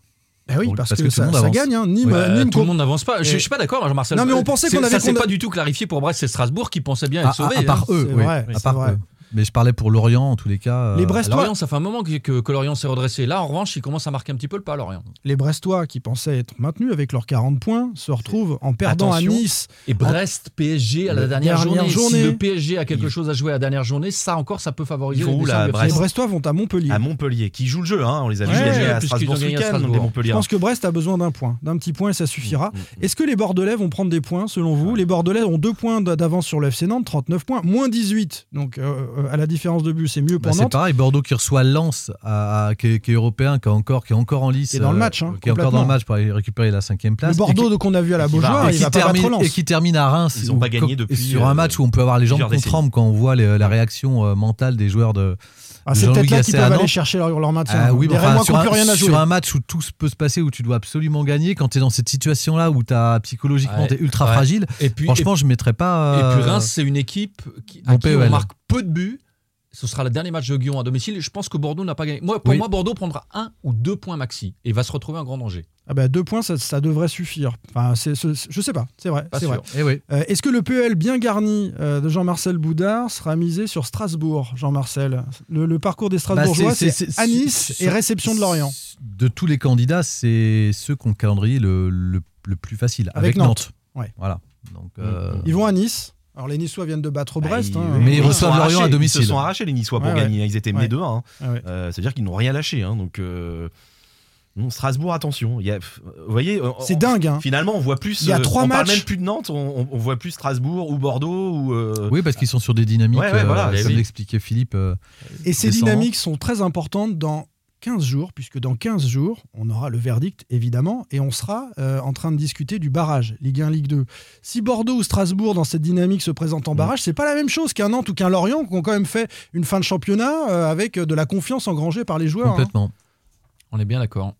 Ah oui, parce, parce que, que tout le ça, monde ça avance. gagne. hein. Nîmes, Ouais, Nîmes tout le monde n'avance pas. Je, je suis pas d'accord, Jean-Marcel. Non, mais on pensait qu'on avait Ça, condam- pas du tout clarifié pour Brest et Strasbourg qui pensaient bien être sauvés. à- part hein. eux, c'est oui. vrai, à part eux. Mais je parlais pour Lorient, en tous les cas. euh, Les Brestois, Lorient, ça fait un moment que, que, que Lorient s'est redressé. Là, en revanche, il commence à marquer un petit peu le pas, Lorient. les Brestois qui pensaient être maintenus avec leurs 40 points se retrouvent en perdant Attention. à Nice. Et Brest, PSG à la La dernière, dernière journée. journée. Si le PSG a quelque Il- chose à jouer à la dernière journée, ça encore, ça peut favoriser. Les du Brest Les. Brestois vont à Montpellier. À Montpellier, qui joue le jeu, hein, on les a vus Ouais, gagner à Strasbourg ce week-end, Je pense que Brest a besoin d'un point, d'un petit point et ça suffira. Est-ce que les Bordelais vont prendre des points selon vous? Les Bordelais ont deux points d'avance sur le FC Nantes, 39 points, moins 18. Donc euh, à la différence de but, c'est mieux Bah, pour c'est Nantes. pareil, Bordeaux qui reçoit Lens, à, à- qui, est, qui est européen, qui est encore, qui est encore en lice. Qui est dans le euh, match, hein, qui est encore dans le match pour aller récupérer la cinquième place. Le Bordeaux qu'on a vu à la Beaujoire, et il qui, va pas termine, battre Lens. et qui termine à Reims. Ils ont où- pas gagné depuis, Sur un euh, match où on peut avoir les jambes tremble quand on voit les- la réaction euh, mentale des joueurs de. Ah, c'est peut-être là qu'ils à peuvent aller chercher leur, leur maintien. Ah oui, enfin, sur, un, rien à jouer. sur un match où tout se peut se passer, où tu dois absolument gagner, quand tu es dans cette situation-là où as, psychologiquement Ouais, tu es ultra ouais. fragile, Et puis, franchement, je ne mettrais pas. et, et puis euh, Reims, c'est une équipe qui, à mon qui on PEL. marque peu de buts. Ce sera le dernier match de Guillaume à domicile. Je pense que Bordeaux n'a pas gagné. Moi, pour Oui. moi, Bordeaux prendra un ou deux points maxi et va se retrouver en grand danger. Ah bah, deux points, ça, ça devrait suffire. Enfin, c'est, c'est- je sais pas, c'est vrai. Pas c'est vrai. eh oui. Euh, est-ce que le PEL bien garni euh, de Jean-Marcel Boudard sera misé sur Strasbourg, Jean-Marcel? Le, le parcours des Strasbourgeois, Bah, c'est- c'est, à Nice et réception de Lorient. De tous les candidats, c'est ceux qui ont le calendrier le, le, le plus facile. Avec Avec, Nantes. Nantes. Ouais. Voilà. Donc, euh, Ils vont à Nice. Alors les Niçois viennent de battre Bah, Brest. ils- hein. Mais ils se reçoivent Lorient à domicile. Ils se sont arrachés les Niçois pour Ouais, ouais. gagner. Ils étaient menés Ouais. 2 hein. Ah ouais. Euh, C'est-à-dire qu'ils n'ont rien lâché. hein, donc, euh, Non, Strasbourg, attention. Il y a- vous voyez, on- C'est dingue. hein. Finalement, on voit plus. Il y a euh, trois on parle matchs. même plus de Nantes, on, on- on voit plus Strasbourg ou Bordeaux ou. euh, Oui, parce qu'ils sont sur des dynamiques, Ouais, ouais, voilà, euh, comme l'expliquait Philippe. euh, Et ces dynamiques sont très importantes dans 15 jours, puisque dans 15 jours, on aura le verdict, évidemment, et on sera euh, en train de discuter du barrage, Ligue 1, Ligue 2. Si Bordeaux ou Strasbourg, dans cette dynamique, se présentent en Mm. barrage, c'est pas la même chose qu'un Nantes ou qu'un Lorient, qui ont quand même fait une fin de championnat euh, avec de la confiance engrangée par les joueurs. hein. Complètement. On est bien d'accord.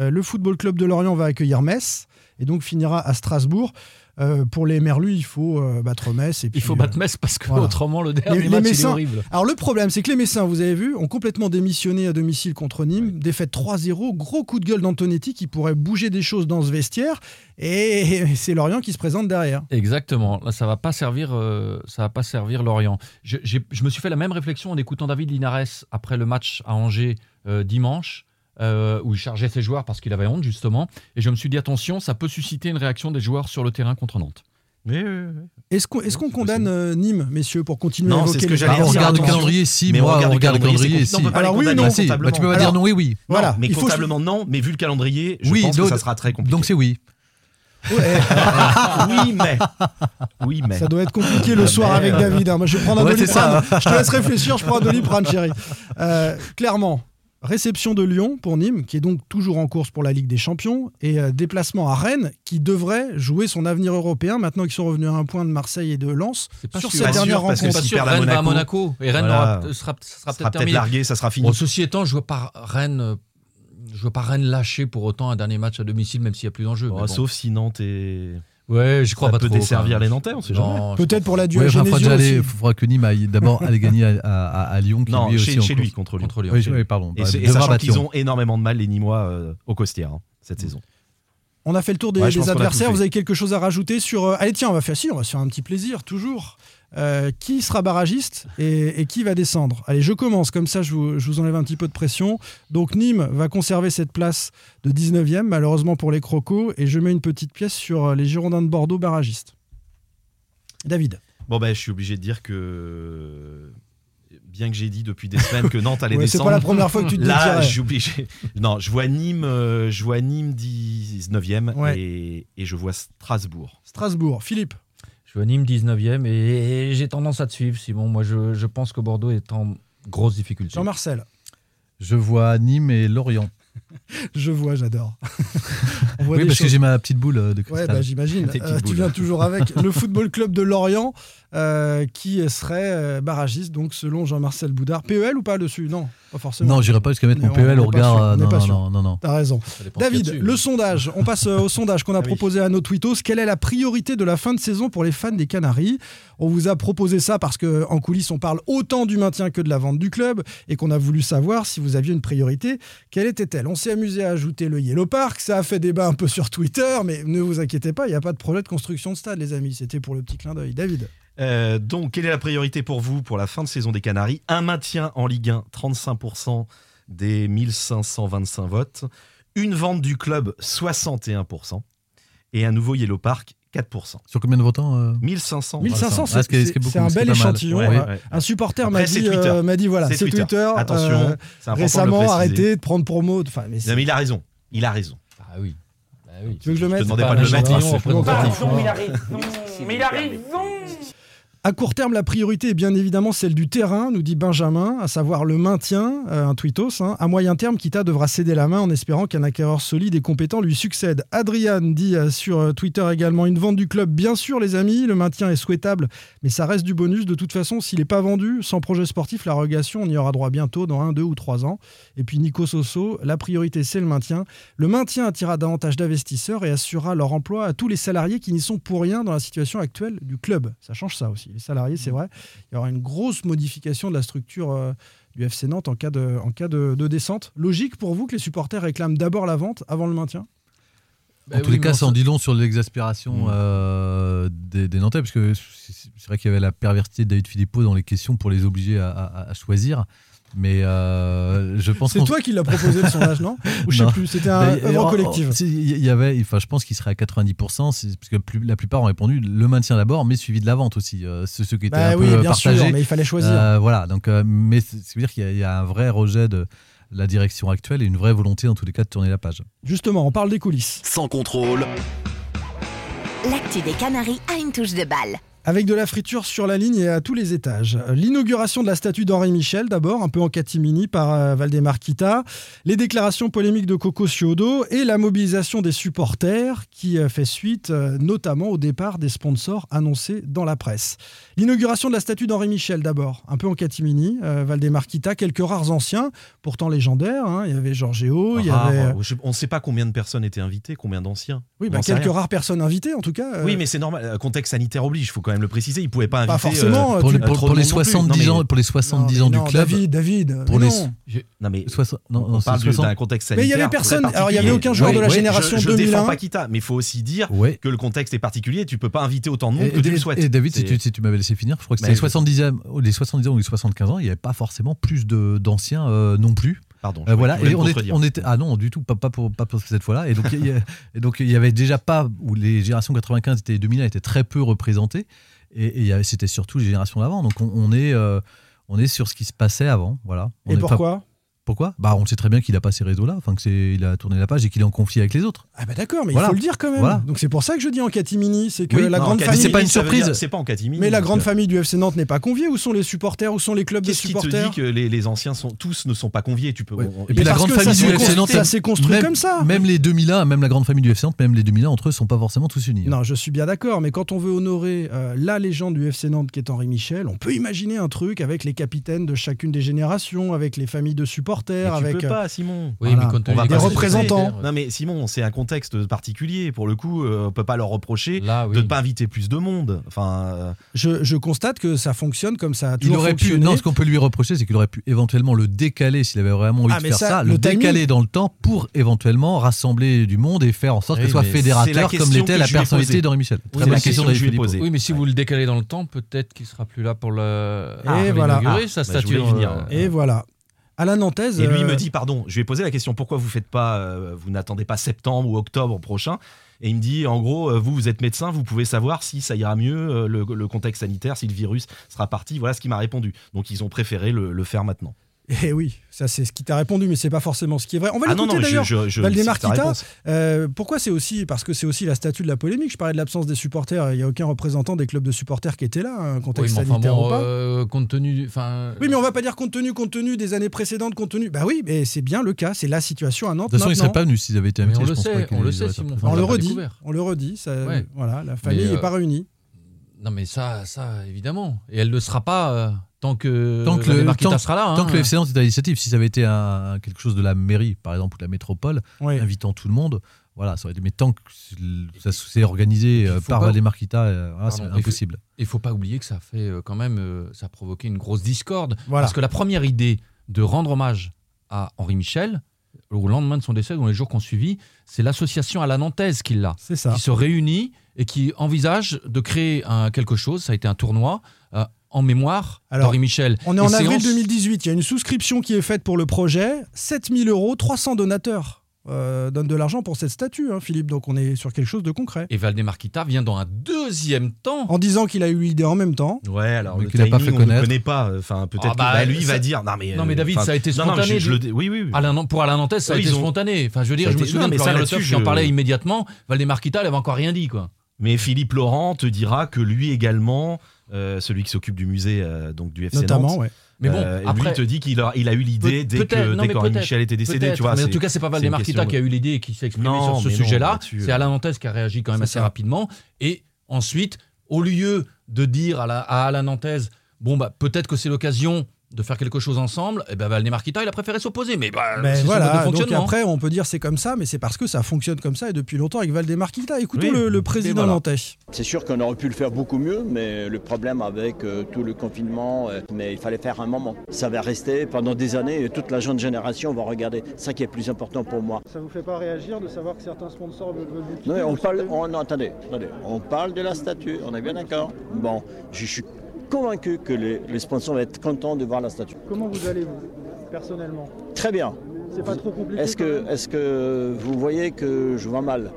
Euh, le Football Club de Lorient va accueillir Metz, et donc finira à Strasbourg. Euh, pour les Merlus, il faut euh, battre Metz. Et puis, Il faut euh, battre Metz parce que voilà. autrement le dernier Les- les match il est horrible. Alors le problème, c'est que les Messins, vous avez vu, ont complètement démissionné à domicile contre Nîmes. Défaite 3-0, gros coup de gueule d'Antonetti qui pourrait bouger des choses dans ce vestiaire. Et (laughs) c'est Lorient qui se présente derrière. Exactement. Là, ça va pas servir, euh, ça va pas servir Lorient. Je, je me suis fait la même réflexion en écoutant David Linares après le match à Angers euh, dimanche. Euh, où il chargeait ses joueurs parce qu'il avait honte justement et je me suis dit attention ça peut susciter une réaction des joueurs sur le terrain contre Nantes mais, euh, Est-ce qu'on est-ce qu'on condamne euh, Nîmes, messieurs, pour continuer Non, à c'est évoquer ce que les j'allais Bah, on dire, regarde le calendrier, si. Mais moi, on on regarde le calendrier, si. Alors oui, non, Bah. Bah, tu peux pas dire non, oui, oui. Voilà, mais il faut- comptablement non, mais vu le calendrier, je Oui, pense que ça sera très compliqué. Donc c'est oui. Ouais, (laughs) oui, mais. Oui, mais. ça doit être compliqué le soir avec David. hein. Moi, je vais prendre un Ouais, doliprane. Je te laisse réfléchir, je prends un doliprane, chérie. Euh, clairement, réception de Lyon pour Nîmes, qui est donc toujours en course pour la Ligue des Champions, et euh, déplacement à Rennes, qui devrait jouer son avenir européen maintenant qu'ils sont revenus à un point de Marseille et de Lens c'est pas sur sûr. cette dernière parce que rencontre. sûr perdent à Rennes va à Monaco, et Rennes voilà. aura- sera, sera Ça sera peut-être peut-être terminé largué, ça sera fini. Bon, ceci étant je vois pas Rennes je vois pas Rennes lâcher pour autant un dernier match à domicile même s'il y a plus d'enjeu Oh, bon. Sauf si Nantes est. ouais je crois ça pas peut trop, desservir les Nantais, on sait jamais. Peut-être pour la Ouais, duel enfin, faudra que Nîmes aille d'abord (laughs) aller gagner à, à- à Lyon, qui Non, lui chez, aussi en chez lui, contre Lyon. contre Lyon Oui, pardon. Et, Bah, c'est- et sachant qu'ils ont énormément de mal, les Nîmois, euh, au Costières, hein, cette saison. On a fait le tour des, Ouais, adversaires. Vous avez quelque chose à rajouter sur. euh, Allez, tiens, on va faire si, on va se faire un petit plaisir, toujours. Euh, qui sera barragiste et, et qui va descendre? Allez, je commence, comme ça je vous, je vous enlève un petit peu de pression. Donc Nîmes va conserver cette place de 19e, malheureusement pour les Crocos, et je mets une petite pièce sur euh, les Girondins de Bordeaux barragistes. David. Bon, ben, je suis obligé de dire que. Bien que j'ai dit depuis des semaines que Nantes allait (laughs) Ouais, c'est descendre. pas la première fois que tu te Là, suis obligé. Non, je vois Nîmes, euh, je vois Nîmes 19e Ouais. et, et je vois Strasbourg. Strasbourg. Philippe. Je vois Nîmes 19e et, et j'ai tendance à te suivre Simon moi je, je pense que Bordeaux est en grosse difficulté Jean-Marcel. Je vois Nîmes et Lorient. (laughs) Je vois, j'adore. (laughs) Oui, parce que j'ai ma petite boule euh, de Ouais, cristal. bah, j'imagine. (laughs) Euh, tu viens toujours avec le Football Club de Lorient, euh, qui serait euh, barragiste, donc selon Jean-Marcel Boudard. PEL ou pas dessus? Non, pas forcément. non, j'irai pas jusqu'à mettre mon on- PEL au regard. Non, non, non, non. T'as raison. A David, le sondage. On passe au sondage qu'on a Ah oui. proposé à nos tweetos. Quelle est la priorité de la fin de saison pour les fans des Canaries? On vous a proposé ça parce qu'en coulisses, on parle autant du maintien que de la vente du club et qu'on a voulu savoir si vous aviez une priorité. Quelle était-elle? On s'est amusé à ajouter le Yellow Park. Ça a fait débat un peu sur Twitter, mais ne vous inquiétez pas, il n'y a pas de projet de construction de stade, les amis. C'était pour le petit clin d'œil. David Euh, donc, quelle est la priorité pour vous pour la fin de saison des Canaries? Un maintien en Ligue 1, 35% des 1525 votes. Une vente du club, 61%. Et un nouveau Yellow Park, 4%. Sur combien de votants euh 1500. 1500, Ah, c'est ce un est bel échantillon. Ouais, Euh, ouais. Un supporter Après, m'a dit, euh, m'a dit voilà, C'est c'est Twitter. Twitter. Attention, euh, de le récemment, arrêtez de prendre pour mot. Enfin, mais Non, mais il a raison. Il a raison. Ah oui. Ah oui. Tu veux que je le Je te mette demandais pas pas de le mettre. hein. Non, il a raison. Mais il a raison. À court terme, la priorité est bien évidemment celle du terrain, nous dit Benjamin, à savoir le maintien, euh, un tweetos. hein. À moyen terme, Kita devra céder la main en espérant qu'un acquéreur solide et compétent lui succède. Adrian dit euh, sur euh, Twitter également une vente du club. Bien sûr, les amis, le maintien est souhaitable, mais ça reste du bonus. De toute façon, s'il n'est pas vendu, sans projet sportif, la relégation, on y aura droit bientôt dans un, deux ou trois ans. Et puis Nico Soso, la priorité c'est le maintien. Le maintien attirera davantage d'investisseurs et assurera leur emploi à tous les salariés qui n'y sont pour rien dans la situation actuelle du club. Ça change ça aussi. Les salariés, c'est vrai, il y aura une grosse modification de la structure euh, du FC Nantes en cas, de, en cas de, de descente. Logique pour vous que les supporters réclament d'abord la vente avant le maintien? Bah En tous oui, les cas, ça en dit long sur l'exaspération Mm. euh, des, des Nantais, parce que c'est c'est vrai qu'il y avait la perversité de David Philippot dans les questions pour les obliger à, à- à choisir. Mais euh, je pense C'est toi qui l'as proposé le sondage, non (laughs) Ou je sais Non. plus, c'était un œuvre collective. si, Il y avait, enfin, je pense qu'il serait à 90%, c'est- parce que plus- la plupart ont répondu le maintien d'abord, mais suivi de la vente aussi. Euh, ceux, ceux qui étaient Bah un oui, peu bien sûr, mais il fallait choisir. Euh, voilà, donc, euh, mais c'est- ça veut dire qu'il y, y a un vrai rejet de, la direction actuelle et une vraie volonté en tous les cas de tourner la page. Justement, on parle des coulisses. Sans contrôle. L'actu des Canaries a une touche de balle. Avec de la friture sur la ligne et à tous les étages. L'inauguration de la statue d'Henri Michel, d'abord, un peu en catimini par euh, Valdemar Kita. Les déclarations polémiques de Coco Ciodo et la mobilisation des supporters qui euh, fait suite euh, notamment au départ des sponsors annoncés dans la presse. L'inauguration de la statue d'Henri Michel, d'abord, un peu en catimini. Valdemar Kita, quelques rares anciens, pourtant légendaires. hein. Il y avait Giorgio, il y avait. on ne sait pas combien de personnes étaient invitées, combien d'anciens. Oui, bah, quelques rares personnes invitées, en tout cas. Oui, mais c'est normal. Contexte sanitaire oblige, il faut quand même le préciser. Ils ne pouvaient pas Pas inviter. forcément, euh, Pour, tu- les- pour- pour les monde non plus. 70 Non, mais- ans, pour les 70 ans mais du non, club. David, David. Pour mais les- non. Non, mais Soixante- non, on non, c'est parle du- 60. d'un contexte Mais sanitaire. il y avait personne- alors, il y avait aucun joueur de la génération je, je 2001. défends Paquita, mais il faut aussi dire Ouais. que le contexte est particulier. Tu peux pas inviter autant de monde Et, que tu le et- souhaites. et David, si tu, si tu m'avais laissé finir, je crois que Mais c'était les je- 70 ans, les 70 ans ou les 75 ans, il n'y avait pas forcément plus de- d'anciens euh, non plus. Pardon. Euh, voilà, et on, est- contredire. on était ah non du tout pas, pas pour pas pour cette fois-là et donc il y, a- (laughs) et donc il y avait déjà pas où les générations 95 et 2000 étaient très peu représentées et, c'était surtout les générations d'avant donc on, on est euh, on est sur ce qui se passait avant voilà On Et est pas- pourquoi? Bah on sait très bien qu'il a pas ces réseaux là enfin que c'est il a tourné la page et qu'il est en conflit avec les autres Ah bah d'accord, mais Voilà. il faut le dire quand même. Voilà. Donc c'est pour ça que je dis en catimini, c'est que Oui, la Non, grande famille. c'est pas une surprise. C'est pas en catimini. Mais la grande euh, famille du FC Nantes n'est pas conviée. Où sont les supporters? Où sont les clubs de Qu'est-ce qui te supporters? dit que les, les anciens sont tous ne sont pas conviés Tu peux. Ouais. Et Mais puis la grande famille du FC Nantes ça s'est construit même, comme ça. même les 2001 même la grande famille du FC Nantes même les 2001 entre eux sont pas forcément tous unis hein. Non, je suis bien d'accord, mais quand on veut honorer euh, la légende du FC Nantes qui est Henri Michel, on peut imaginer un truc avec les capitaines de chacune des générations, avec les familles de Mais supporters, tu avec. peux euh, pas, Simon. Oui, Voilà. mais quand On va des représentants. Non mais Simon, c'est un contexte particulier. Pour le coup, euh, on peut pas leur reprocher Là, oui. de ne pas inviter plus de monde. Enfin, euh, je, je constate que ça fonctionne comme ça a Il aurait pu, non, ce qu'on peut lui reprocher, c'est qu'il aurait pu éventuellement le décaler s'il avait vraiment envie Ah, de mais faire ça, ça, le le, timing- décaler dans le temps pour éventuellement rassembler du monde et faire en sorte Oui, que soit mais fédérateur comme l'était la personnalité d'Henri Michel. c'est Très la bonne question que je lui ai posée. Oui, mais si vous le décalez dans le temps, peut-être qu'il sera plus là pour le. Et pour voilà. Ah, sa bah, je statue. euh, Et voilà. À la Nantaise. Et lui il euh, me dit, pardon, je lui ai posé la question, pourquoi vous faites pas, euh, vous n'attendez pas septembre ou octobre prochain? Et il me dit, en gros, euh, vous, vous êtes médecin, vous pouvez savoir si ça ira mieux, le, le contexte sanitaire, si le virus sera parti. Voilà ce qu'il m'a répondu. Donc ils ont préféré le, le faire maintenant. Eh oui, ça c'est ce qui t'a répondu, mais c'est pas forcément ce qui est vrai. On va Ah l'écouter d'ailleurs. Valdemar Kita. Euh, pourquoi c'est aussi Parce que c'est aussi la statue de la polémique. Je parlais de l'absence des supporters. Il n'y a aucun représentant des clubs de supporters qui était là, Oui, contexte mais enfin sanitaire bon, ou pas. euh, compte tenu. Enfin, Oui, mais on va pas dire compte tenu, compte tenu des années précédentes, compte tenu. Bah oui, mais c'est bien le cas. C'est la situation à Nantes De toute façon, il ne maintenant. serait pas venu s'ils avaient été invités. on je le pense sait, on le sait, on le redit. On le redit. Voilà, la famille n'est euh, pas réunie. Non, mais ça, ça, évidemment. Et elle ne le sera pas euh, tant que, Tant que le tant- sera là. Tant hein. que le FC Nantes était à l'initiative, si ça avait été un- quelque chose de la mairie, par exemple, ou de la métropole, Oui. invitant tout le monde, voilà, ça aurait été. Mais tant que ça s'est organisé euh, par pas- Kita, euh, voilà, c'est impossible. Il faut pas oublier que ça fait euh, quand même, ça a provoqué une grosse discorde. Voilà. Parce que la première idée de rendre hommage à Henri Michel, au lendemain de son décès, dans les jours qui ont suivi, c'est l'association à la Nantaise qui l'a, C'est ça. qui se réunit et qui envisage de créer un, quelque chose. Ça a été un tournoi euh, en mémoire Alors, Michel. On est en avril séance- 2018. Il y a une souscription qui est faite pour le projet. 7000 euros, 300 donateurs euh, donnent de l'argent pour cette statue, hein, Philippe. Donc on est sur quelque chose de concret. Et Valdemar Kita vient dans un deuxième temps. En disant qu'il a eu l'idée en même temps. Ouais, alors Mais le qu'il a pas timing, fait on ne connaît pas. Enfin, peut-être Ah que bah, bah, lui, il ça- va dire. Non, mais, Non, mais David, ça a été non, non, mais spontané. je- je le- oui, oui. pour Alain Nantes, ça a été ont- spontané. Enfin, je veux dire, Ça je me souviens non, de Florian Toff qui en parlait immédiatement. Valdemar Kita, il avait encore rien dit, quoi. Mais Philippe Laurent te dira que lui également, euh, celui qui s'occupe du musée euh, donc du FC Notamment, Nantes, ouais. Mais bon, euh, après- lui te dit qu'il a, il a eu l'idée dès que dès qu'Henri Michel était décédé. Tu vois, mais en tout cas, c'est pas Valdemar question- qui a eu l'idée et qui s'est exprimé Non, sur ce sujet-là. C'est. Alain Nantes qui a réagi quand même assez ça. rapidement. Et ensuite, au lieu de dire à, la, à Alain Nantes, bon, bah, peut-être que c'est l'occasion de faire quelque chose ensemble, et ben Valdemar Kita, il a préféré s'opposer. Mais, bah, Ben c'est son mode de voilà, donc fonctionnement. après on peut dire c'est comme ça, mais c'est parce que ça fonctionne comme ça et depuis longtemps avec Valdemar Kita. Écoutons Oui, le, président voilà. nantais. C'est sûr qu'on aurait pu le faire beaucoup mieux, mais le problème avec euh, tout le confinement, euh, mais il fallait faire un moment. Ça va rester pendant des années et toute la jeune génération va regarder. C'est ça qui est le plus important pour moi. Ça vous fait pas réagir de savoir que certains sponsors veulent vous quitter Non, on parle, on, non, attendez, attendez, on parle de la statue, on est bien d'accord Bon, je suis convaincu que les, les sponsors vont être contents de voir la statue. Comment vous allez, vous, personnellement? Très bien. C'est pas trop compliqué Est-ce que, est que vous voyez que je vois mal?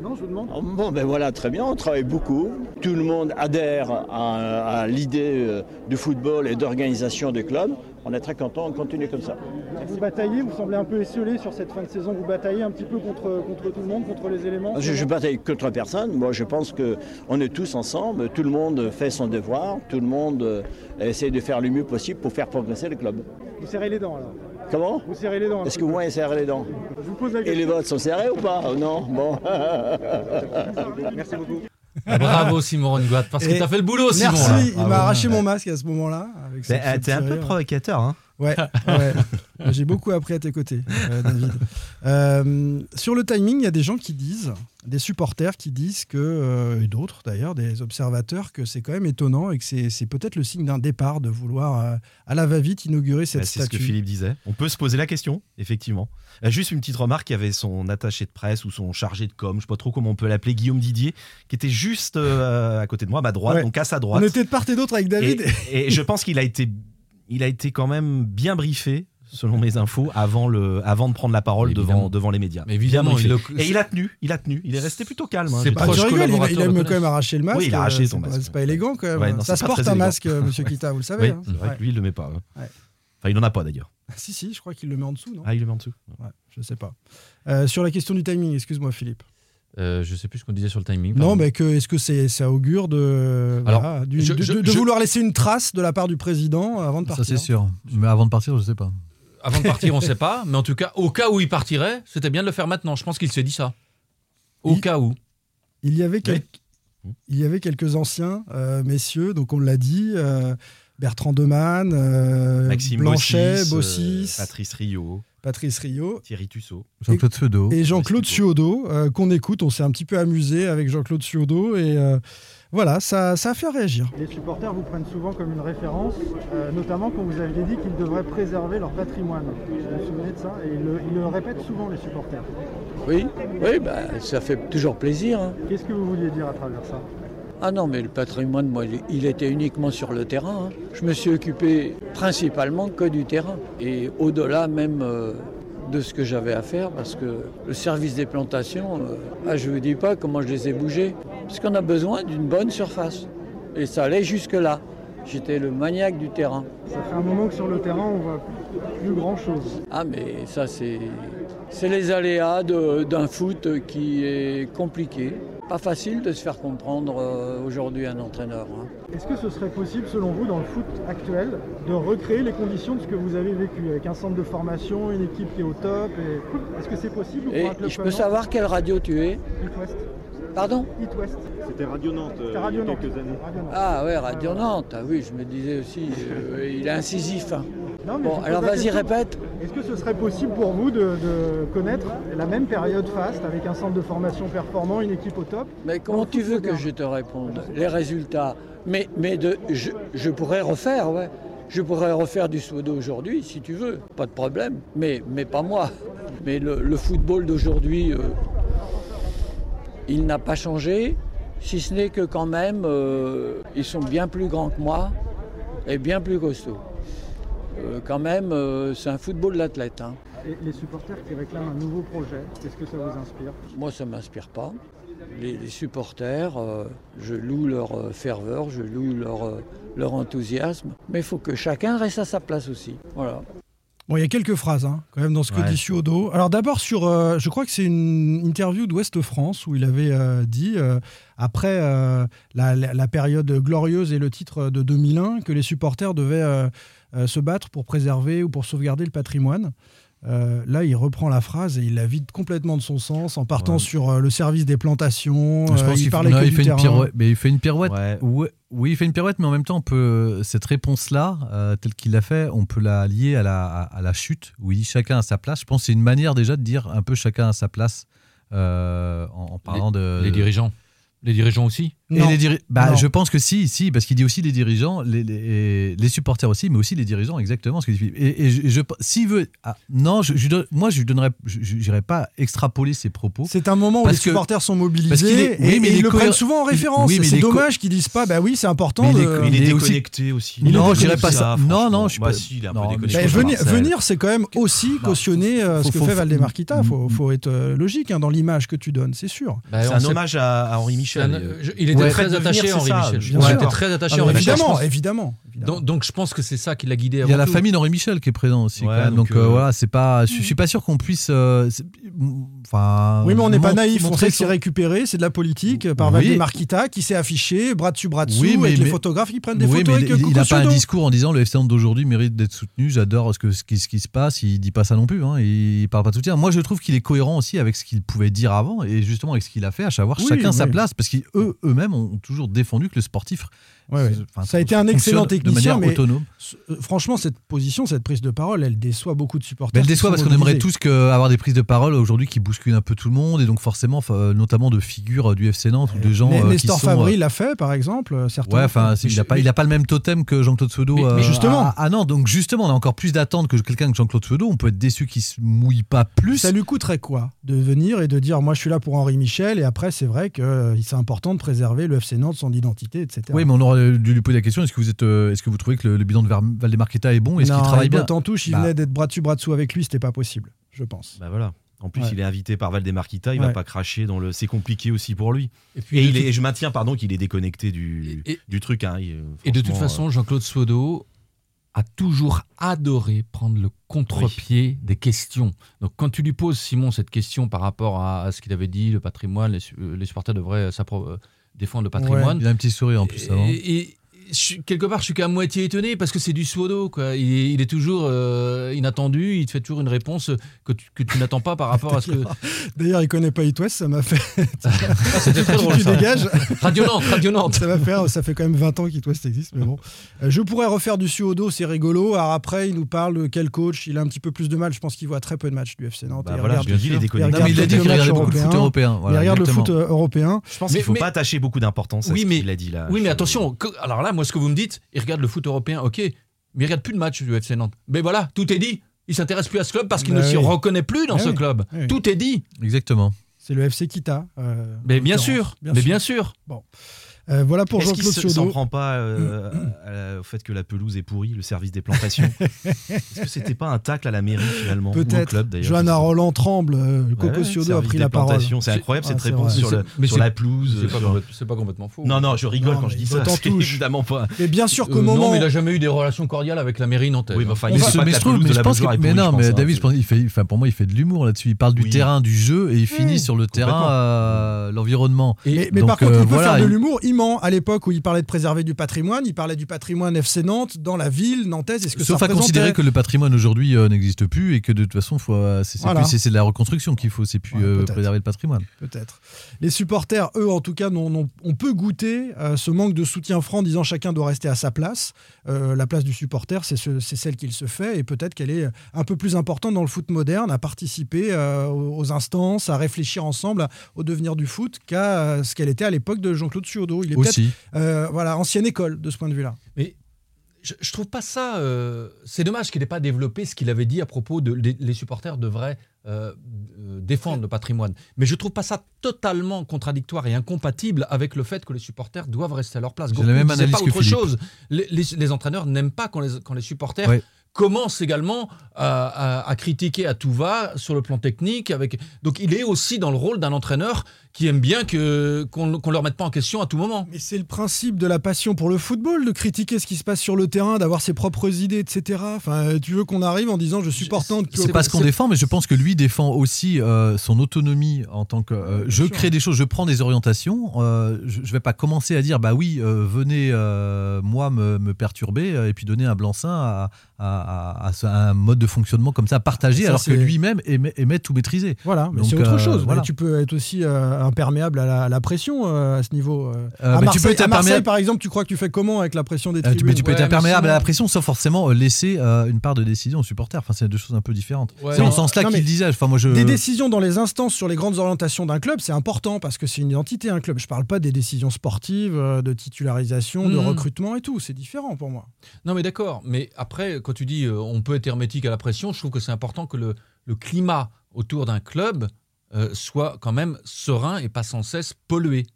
Non, je vous demande. Bon, ben voilà, très bien, on travaille beaucoup. Tout le monde adhère à, à l'idée euh, du football et d'organisation des clubs. On est très content, on continue comme ça. Vous bataillez, vous semblez un peu esselé sur cette fin de saison. Vous bataillez un petit peu contre, contre tout le monde, contre les éléments Je, je bataille contre personne. Moi, je pense qu'on est tous ensemble. Tout le monde fait son devoir. Tout le monde euh, essaie de faire le mieux possible pour faire progresser le club. Vous serrez les dents alors Comment? Vous serrez les dents. Est-ce que vous voyez serrer les dents? Je vous pose la Et question. les votes sont serrés ou pas? Non? Bon. Merci beaucoup. Ah, bravo Simon Rongoat, parce que t'as fait le boulot Simon. Merci, là. il m'a arraché mon masque à ce moment-là. avec T'es un peu provocateur, hein Ouais, (laughs) ouais. j'ai beaucoup appris à tes côtés, euh, David. Euh, sur le timing, il y a des gens qui disent, des supporters qui disent que, euh, et d'autres d'ailleurs, des observateurs, que c'est quand même étonnant et que c'est peut-être le signe d'un départ de vouloir à la va-vite inaugurer cette Bah, C'est ce que statue. Philippe disait. On peut se poser la question, effectivement. Juste une petite remarque, il y avait son attaché de presse ou son chargé de com, je sais pas trop comment on peut l'appeler, Guillaume Didier, qui était juste à côté de moi, à ma droite, Ouais. donc à sa droite. On était de part et d'autre avec David. Et, et je pense qu'il a été, il a été quand même bien briefé. Selon mes infos, avant, le, avant de prendre la parole Évidemment. devant, devant les médias. Mais évidemment, Bien briefé. il le- Et il a tenu, il a tenu. Il est resté plutôt calme. hein, C'est pas-. Ah, rigoles, il, il aime quand même arracher le masque. Oui, il a arraché euh, son masque. C'est pas élégant quand même. Ouais, non, ça se porte un masque, euh, monsieur Kita, vous le savez. Oui, hein. c'est vrai Ouais. que lui, il le met pas. hein. Ouais. Enfin, il en a pas d'ailleurs. Si, si, je crois qu'il le met en dessous, non? Ah, il le met en dessous. Ouais, je sais pas. Euh, sur la question du timing, excuse-moi Philippe. Euh, je sais plus ce qu'on disait sur le timing. Non, mais que, est-ce que c'est, ça augure de, Alors, voilà, du- je- de, je- de- de je- vouloir laisser une trace de la part du président avant de Ça, partir c'est sûr. Mais avant de partir, je sais pas. Avant de partir, on ne sait pas, (laughs) mais en tout cas, au cas où il partirait, c'était bien de le faire maintenant. Je pense qu'il s'est dit ça. Au Il- cas où. Il y avait, quel- il y avait quelques anciens euh, messieurs, donc on l'a dit, euh, Bertrand Demann, euh, Maxime Blanchet, Bossis, euh, Bossis, Patrice Rio, Patrice Rio Thierry Tussaud. Jean-Claude Feudo. et Jean-Claude Suodo, euh, qu'on écoute. On s'est un petit peu amusé avec Jean-Claude Suodo et euh, voilà, ça, ça a fait réagir. Les supporters vous prennent souvent comme une référence, euh, notamment quand vous aviez dit qu'ils devraient préserver leur patrimoine. Vous vous souvenez de ça Et ils le, ils le répètent souvent, les supporters. Oui, oui bah, ça fait toujours plaisir. hein. Qu'est-ce que vous vouliez dire à travers ça? Ah non, mais le patrimoine, moi, il- était uniquement sur le terrain. hein. Je me suis occupé principalement que du terrain. Et au-delà même euh, de ce que j'avais à faire, parce que le service des plantations, euh, ah, je ne vous dis pas comment je les ai bougés. Parce qu'on a besoin d'une bonne surface. Et ça allait jusque-là. J'étais le maniaque du terrain. Ça fait un moment que sur le terrain, on voit plus grand-chose. Ah mais ça c'est c'est les aléas de- d'un foot qui est compliqué. Pas facile de se faire comprendre euh, aujourd'hui un entraîneur. hein. Est-ce que ce serait possible, selon vous, dans le foot actuel, de recréer les conditions de ce que vous avez vécu, avec un centre de formation, une équipe qui est au top et... Est-ce que c'est possible pour Et je peux savoir quelle radio tu es? East West. Pardon? East West. C'était Radio Nantes euh, Radio il y a Nantes. quelques années. Radio Nantes. Ah ouais, Radio Nantes. Ah oui, je me disais aussi, euh, il est incisif. hein. Non, mais Bon, alors vas-y, répète. Est-ce que ce serait possible pour vous de, de connaître la même période faste avec un centre de formation performant, une équipe au top? Mais comment tu veux que je te réponde Les résultats? Mais, mais de, je, je pourrais refaire, ouais. Je pourrais refaire du sudo aujourd'hui, si tu veux, pas de problème. Mais, mais pas moi. Mais le, le football d'aujourd'hui, euh, il n'a pas changé, si ce n'est que quand même, euh, ils sont bien plus grands que moi et bien plus costauds. Euh, quand même, euh, c'est un football d'athlète. hein. Et les supporters qui réclament un nouveau projet, est-ce que ça vous inspire? Moi, ça ne m'inspire pas. Les, les supporters, je loue leur ferveur, je loue leur, leur enthousiasme, mais il faut que chacun reste à sa place aussi. Voilà. Bon, il y a quelques phrases hein, quand même dans ce que Ouais. dit Suodo. Alors d'abord sur, euh, je crois que c'est une interview d'Ouest France où il avait euh, dit euh, après la, période glorieuse et le titre de 2001 que les supporters devaient se battre pour préserver ou pour sauvegarder le patrimoine. Euh, là, il reprend la phrase et il la vide complètement de son sens en partant Ouais. sur euh, le service des plantations. Je euh, il qu'il parlait non, que il du fait une pirouette. Mais il fait une pirouette. Ouais, oui, il fait une pirouette, mais en même temps, on peut cette réponse-là, euh, telle qu'il l'a fait, on peut la lier à la, à, à la chute, où il dit chacun à sa place. Je pense que c'est une manière déjà de dire un peu chacun à sa place euh, en, en parlant de. Les dirigeants. Les dirigeants aussi Et Non. les diri- bah, Non. je pense que si, si, parce qu'il dit aussi les dirigeants, les, les, les supporters aussi, mais aussi les dirigeants, exactement ce que dit Philippe. Et, et je, je- s'il veut, ah, non, je, je moi je donnerais, je pas extrapoler ses propos. C'est un moment où les que- supporters sont mobilisés est- oui, et, mais et est ils le prennent souvent en référence. oui, mais c'est est dommage qu'ils disent pas, bah oui, c'est important. Mais il est de- Il est Il est aussi- déconnecté aussi. Il est non, je dirais pas ça. Non, franchement. non, je suis Bah pas. si, il est non, mais je venir, c'est quand même aussi cautionner euh, ce que fait Valdemarquita. Il faut, être euh, logique hein, dans l'image que tu donnes, c'est sûr. Bah, C'est on un hommage à, Henri Michel. Euh, il était ouais. très attaché à Henri c'est ça, Michel. était très attaché Ah, à Henri Michel. évidemment, pense- évidemment. évidemment. Donc, donc je pense que c'est ça qui l'a guidé. Il y a avant la tout. famille d'Henri Michel qui est présent aussi. Ouais, quand même. donc, Donc, euh, euh, voilà, c'est pas. Je, je suis pas sûr qu'on puisse. euh, Enfin. Oui, mais on n'est pas naïf. On sait que c'est récupéré, c'est de la politique par Oui. Valdemarquita qui s'est affiché, bras dessus, bras dessous, Oui, mais- avec les photographes qui prennent des photos il- n'a pas un discours en disant le FC d'aujourd'hui mérite d'être soutenu. J'adore ce, que, ce, qui, se passe. Il dit pas ça non plus. Hein. Il parle pas de soutien. Moi, je trouve qu'il est cohérent aussi avec ce qu'il pouvait dire avant et justement avec ce qu'il a fait, à savoir chacun sa place, parce qu'eux eux-mêmes ont toujours défendu que le sportif. Ouais, ouais. enfin, Ça a été un excellent technicien, de mais autonome. euh, franchement, cette position, cette prise de parole, elle déçoit beaucoup de supporters. Elle déçoit parce qu'on aimerait tous que, avoir des prises de parole aujourd'hui qui bousculent un peu tout le monde et donc forcément, euh, notamment de figures du FC Nantes ou de gens Mais euh, Nestor sont. Fabry euh, l'a fait, par exemple. euh, Certains. Ouais, enfin, il n'a pas, le même totem que Jean-Claude Seudo. Mais- mais justement. Ah, ah non, donc justement, on a encore plus d'attentes que quelqu'un que Jean-Claude Seudo. On peut être déçu qu'il se mouille pas plus. Ça lui coûterait quoi de venir et de dire moi je suis là pour Henri Michel et après c'est vrai que euh, c'est important de préserver le FC Nantes, son identité, etc. Oui, mais on aurait dû lui poser la question est-ce que vous êtes, euh, est-ce que vous trouvez que le, le bilan de Valdemarqueta est bon? Est-ce qu'il travaille il bien? en touche, il Bah, venait d'être bras dessus bras dessous avec lui, c'était pas possible, je pense. Bah voilà. En plus, Ouais. il est invité par Valdemarquita, il Ouais. va pas cracher dans le. C'est compliqué aussi pour lui. Et puis, Et, de il toute- est, je maintiens, pardon, qu'il est déconnecté du, Et- du truc. hein. Il, euh, Et de toute façon, Jean-Claude Swodo a toujours adoré prendre le contre-pied des questions. Donc quand tu lui poses, Simon, cette question par rapport à, à ce qu'il avait dit, le patrimoine, les, su- euh, les supporters devraient s'appro- euh, défendre le patrimoine. Il a un petit sourire en plus avant. Et, et je quelque part, je suis qu'à moitié étonné parce que c'est du Swodo. Quoi. Il, est, il est toujours euh, inattendu, il te fait toujours une réponse que tu, que tu n'attends pas par rapport à ce que... D'ailleurs, il connaît pas It West, ça m'a fait. (laughs) C'était très drôle, tu ça. dégages. Radio Nantes, Radio Nantes. Ça va faire, ça fait quand même 20 ans qu'It West existe, mais bon. Euh, je pourrais refaire du suodo, c'est rigolo. Alors après, il nous parle de quel coach. Il a un petit peu plus de mal. Je pense qu'il voit très peu de matchs du FC Nantes. Bah voilà, regarde- je il. Non, il a dit qu'il regardait beaucoup de foot européen. Voilà, il regarde le exactement. foot euh, européen. Je pense qu'il faut mais- pas attacher beaucoup d'importance à Oui, ce mais- qu'il a dit là. Oui, mais attention, alors là, moi, ce que vous me dites, il regarde le foot européen, ok, mais il regarde plus de matchs du FC Nantes. Mais voilà, tout est dit. Il s'intéresse plus à ce club parce qu'il Bah ne s'y oui. reconnaît plus dans Ah ce oui. club. Oui. Tout est dit. Exactement. C'est le FC Kita. euh, Mais en bien sûr, mais bien sûr. Bon. Euh, voilà pour Est-ce qu'il Jean-Claude se- s'en prend pas euh, à la- au fait que la pelouse est pourrie, le service des plantations (laughs) Est-ce que c'était pas un tacle à la mairie finalement Peut-être. club d'ailleurs Johanna Roland tremble. euh, Ouais, Coco ouais, Ciodo a pris la parole. C'est incroyable Ah, cette c'est réponse sur, le- Mais sur c'est- la pelouse. C'est pas, sur- complètement faux. Non, non, je rigole Non, quand je dis ça. évidemment pas. Et bien sûr qu'au Euh, moment. Non, mais il n'a jamais eu des relations cordiales avec la mairie nantaise. Oui, mais enfin, il je pense mais non, mais hein, David, enfin, pour moi, il fait de l'humour là-dessus. Il parle du terrain, du jeu et il finit sur le terrain, l'environnement. Mais, par contre, il peut faire de l'humour. À l'époque où il parlait de préserver du patrimoine. Il parlait du patrimoine FC Nantes dans la ville nantaise. Est-ce que Sauf ça à considérer que le patrimoine aujourd'hui euh, n'existe plus et que de toute façon, euh, c'est Voilà. de la reconstruction qu'il faut, c'est plus Ouais, euh, préserver le patrimoine. Peut-être. Les supporters, eux, en tout cas, on peut goûter euh, ce manque de soutien franc en disant chacun doit rester à sa place. La place du supporter, c'est ce- c'est celle qu'il se fait et peut-être qu'elle est un peu plus importante dans le foot moderne, à participer aux instances, à réfléchir ensemble au devenir du foot qu'à ce qu'elle était à l'époque de Jean-Claude Suodo. Il est peut-être Aussi. euh, voilà, ancienne école de ce point de vue-là. Mais je, je trouve pas ça. euh, c'est dommage qu'il n'ait pas développé ce qu'il avait dit à propos de les, les supporters devraient euh, euh, défendre le patrimoine. Mais je trouve pas ça totalement contradictoire et incompatible avec le fait que les supporters doivent rester à leur place. Gourcuff la même analyse pas que autre Philippe. chose. Les, les- les entraîneurs n'aiment pas quand les, quand les supporters Ouais. commencent également à, à- à critiquer à tout va sur le plan technique. Avec... Donc il est aussi dans le rôle d'un entraîneur qui aime bien que, qu'on ne leur mette pas en question à tout moment. Mais c'est le principe de la passion pour le football, de critiquer ce qui se passe sur le terrain, d'avoir ses propres idées, etc. Enfin, tu veux qu'on arrive en disant je supporte tant que- C'est pas ce qu'on défend, mais je pense que lui défend aussi euh, son autonomie en tant que euh, je crée des choses, je prends des orientations. euh, je, je vais pas commencer à dire bah oui, euh, venez euh, moi me, me perturber et puis donner un blanc-seing à, à- à, à ce- à un mode de fonctionnement comme ça partagé, Ça, alors que lui-même aimait, aimait tout maîtriser. Voilà, mais c'est autre euh, chose. voilà. Tu peux être aussi euh, imperméable à la, à la pression euh, à ce niveau. euh. Euh, à, mais tu peux Marseille, être à Marseille, imperméable- par exemple, tu crois que tu fais comment avec la pression des Euh, tu, tribunes mais tu peux Ouais, être imperméable sinon- à la pression sans forcément laisser euh, une part de décision aux supporters. Enfin, c'est deux choses un peu différentes. Ouais, c'est en ce sens-là qu'il disait. Enfin, moi, je... Des décisions dans les instances sur les grandes orientations d'un club, c'est important parce que c'est une identité, un club. Je parle pas des décisions sportives, de titularisation, de Mhm. recrutement et tout. C'est différent pour moi. Non, mais d'accord. Mais après, quand tu dis euh, on peut être hermétique à la pression, je trouve que c'est important que le, le climat autour d'un club euh, soit quand même serein et pas sans cesse pollué.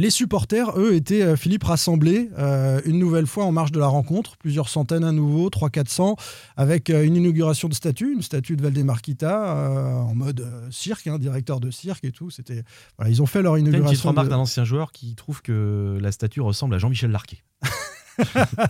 Les supporters, eux, étaient, euh, Philippe, rassemblés euh, une nouvelle fois en marge de la rencontre, plusieurs centaines à nouveau, 300-400, avec euh, une inauguration de statue, une statue de Valdemarquita, euh, en mode euh, cirque, hein, directeur de cirque et tout. C'était, voilà, ils ont fait leur T'as une inauguration. petite remarque de- d'un ancien joueur qui trouve que la statue ressemble à Jean-Michel Larquet. (laughs)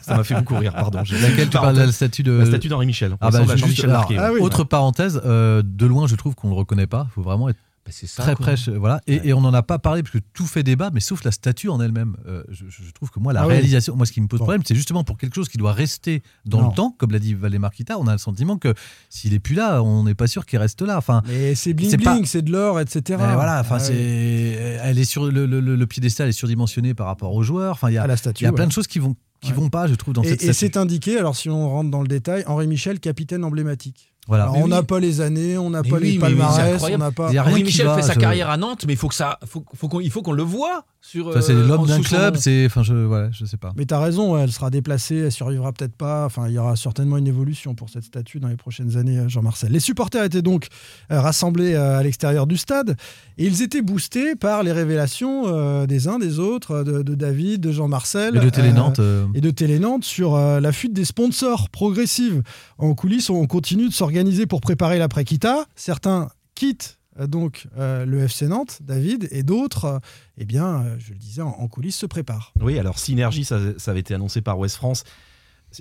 Ça m'a fait beaucoup rire, pardon. Laquelle tu parles de la statue de La statue d'Henri Michel. Ah bah, Jean-Michel Larquet. ah oui. Autre parenthèse, euh, de loin, je trouve qu'on le reconnaît pas. Il faut vraiment être ça. très quoi. près. Voilà. Et, et on n'en a pas parlé parce que tout fait débat, mais sauf la statue en elle-même. Euh, je, trouve que moi, la Ah oui. réalisation, moi, ce qui me pose Bon. problème, c'est justement pour quelque chose qui doit rester dans Non. le temps, comme l'a dit Valé Marquita, on a le sentiment que s'il est plus là, on n'est pas sûr qu'il reste là. Enfin, Mais c'est bling C'est pas- bling, c'est de l'or, etc. mais voilà, enfin, Ah c'est, oui. elle est sur le, le, le- le piédestal est surdimensionné par rapport aux joueurs. Enfin, il y a, À la il statue. y a plein de choses qui vont qui Ouais. vont pas, je trouve, dans Et, cette et statue. c'est indiqué, alors si on rentre dans le détail, Henri Michel, capitaine emblématique. Voilà. Alors, Mais on n'a oui. pas les années, on n'a pas oui, les oui, palmarès, on n'a pas. Qui Michel va, fait sa je- carrière à Nantes, mais il faut que ça, faut, faut qu'on, il faut qu'on le voit sur. Ça, c'est euh, l'homme en- d'un club, nom. c'est, enfin, je, voilà, je sais pas. Mais t'as raison, ouais, elle sera déplacée, elle survivra peut-être pas. Enfin, il y aura certainement une évolution pour cette statue dans les prochaines années, euh, Jean-Marcel. Les supporters étaient donc euh, rassemblés euh, à l'extérieur du stade et ils étaient boostés par les révélations euh, des uns, des autres, euh, de, de David, de Jean-Marcel. Et de Télé euh, Nantes. euh, et de Télé Nantes sur euh, la fuite des sponsors progressive. En coulisses, on continue de s'organiser pour préparer l'après-Kita. Certains quittent euh, donc euh, le FC Nantes, David, et d'autres, euh, eh bien, euh, je le disais, en, coulisses se préparent. Oui, alors Synergie, ça, avait été annoncé par West France.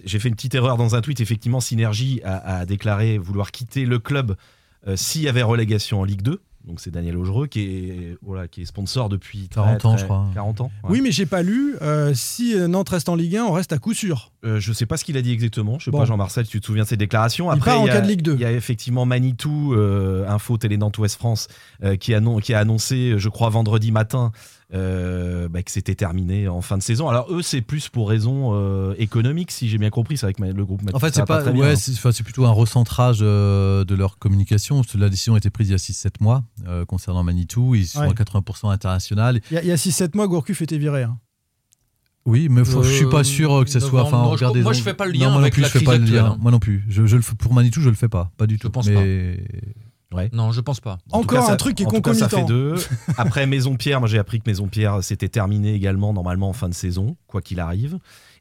J'ai fait une petite erreur dans un tweet. Effectivement, Synergie a, a déclaré vouloir quitter le club euh, s'il y avait relégation en Ligue 2. Donc c'est Daniel Augereux qui est, voilà, qui est sponsor depuis 40 très, ans, très- je crois. 40 ans. ouais. Oui, mais j'ai pas lu. euh, si euh, Nantes reste en Ligue 1, on reste à coup sûr. Euh, je sais pas ce qu'il a dit exactement. Je sais Bon. pas, Jean-Marcel, si tu te souviens de ses déclarations? Il Après, part en y a- cas de Ligue 2. Il y a effectivement Manitou, euh, Info Télé Nantes Ouest France, euh, qui a annoncé, je crois, vendredi matin, euh, bah, que c'était terminé en fin de saison. Alors eux, c'est plus pour raison euh, économique, si j'ai bien compris. C'est avec ma- le groupe. En fait, c'est pas, bien, ouais, hein. c'est enfin, c'est plutôt un recentrage euh, de leur communication. La décision a été prise il y a 6-7 mois euh, concernant Manitou. Ils sont Ouais. à 80% international. Il y a, a 6-7 mois, Gourcuff était viré. hein. Oui, mais faut- je suis pas sûr que ce soit. Enfin, non, je- moi, je non, fais pas le non, lien moi non avec plus, la je fais crise pas le actuelle, lien. hein. Moi non plus. Je, je le fais- pour Manitou, je le fais pas, pas du tout. pense mais... Ouais. Non, je pense pas. En Encore cas, un ça- truc qui est en tout cas, ça fait concomitant. deux. (laughs) Après Maison Pierre, moi j'ai appris que Maison Pierre c'était terminé également normalement en fin de saison, quoi qu'il arrive.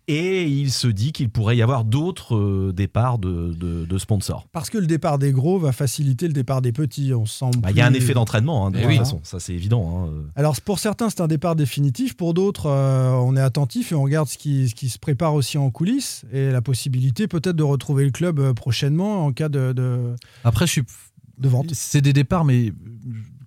Et il se dit qu'il pourrait y avoir d'autres euh, départs de, de- de sponsors. Parce que le départ des gros va faciliter le départ des petits. On sent Bah, Il y a un effet d'entraînement, hein, de Eh toute oui. façon, ça c'est évident. hein. Alors pour certains, c'est un départ définitif. Pour d'autres, euh, on est attentif et on regarde ce qui, ce qui se prépare aussi en coulisses et la possibilité peut-être de retrouver le club euh, prochainement en cas de, de, Après, je suis. De vente. C'est des départs, mais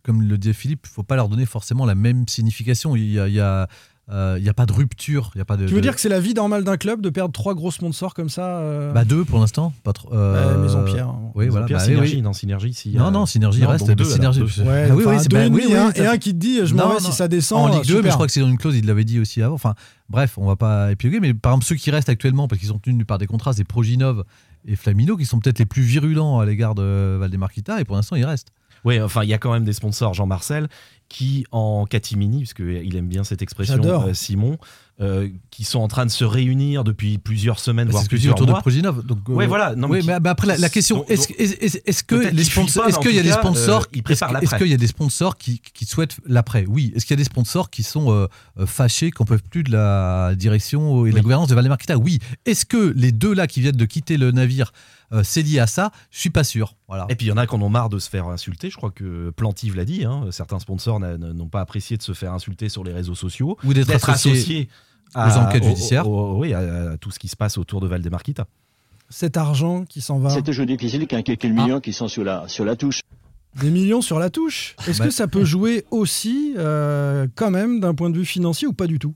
comme le disait Philippe, il faut pas leur donner forcément la même signification. Il y a, il y a, euh, il y a pas de rupture. Il y a pas de. Tu veux de- dire que c'est la vie normale d'un club de perdre trois gros sponsors comme ça euh, Bah deux pour l'instant, pas trop. euh, Bah, Maison Pierre. Oui, Maison voilà. Pierre, bah, oui, synergie, oui. non, synergie, si. Non, euh, non, synergie non, reste. deux, synergie. alors, deux. Ouais, Ah oui, oui, c'est deux bah, et oui, oui, hein, et un qui te dit je m'en vais si ça descend. En euh, Ligue 2, mais je crois que c'est dans une clause, il l'avait dit aussi avant. Enfin, bref, on va pas épiloguer, mais par exemple, ceux qui restent actuellement, parce qu'ils sont tenus par des contrats, c'est Proginov et Flamino, qui sont peut-être les plus virulents à l'égard de Valdemarquita, et pour l'instant, ils restent. Oui, enfin, il y a quand même des sponsors, Jean-Marcel, qui en catimini, parce qu'il aime bien cette expression, euh, Simon, euh, qui sont en train de se réunir depuis plusieurs semaines, Bah, voire plusieurs autour de. Donc, Ouais, euh, voilà. Non, oui, mais qui- mais, mais après, la, la question, est-ce est, est, que les sponsors, est-ce en qu'il y a des sponsors, euh, est-ce qu'il y a des sponsors qui, qui souhaitent l'après? Oui. Est-ce qu'il y a des sponsors qui sont euh, euh, fâchés, qu'on peuvent plus de la direction et de la Oui. gouvernance de Valdemarquita Oui. Est-ce que les deux là qui viennent de quitter le navire, euh, c'est lié à ça? Je suis pas sûr. Voilà. Et puis il y en a qui en ont marre de se faire insulter. Je crois que Plantive l'a dit. hein. Certains sponsors n'ont pas apprécié de se faire insulter sur les réseaux sociaux. Ou d'être associés aux enquêtes au- judiciaires. au- oui, à, à tout ce qui se passe autour de Valdemarquita. Cet argent qui s'en va. C'est toujours difficile quelques millions qui sont sur la, sur la touche. Des millions sur la touche. Est-ce Bah- que ça peut jouer aussi, euh, quand même, d'un point de vue financier ou pas du tout?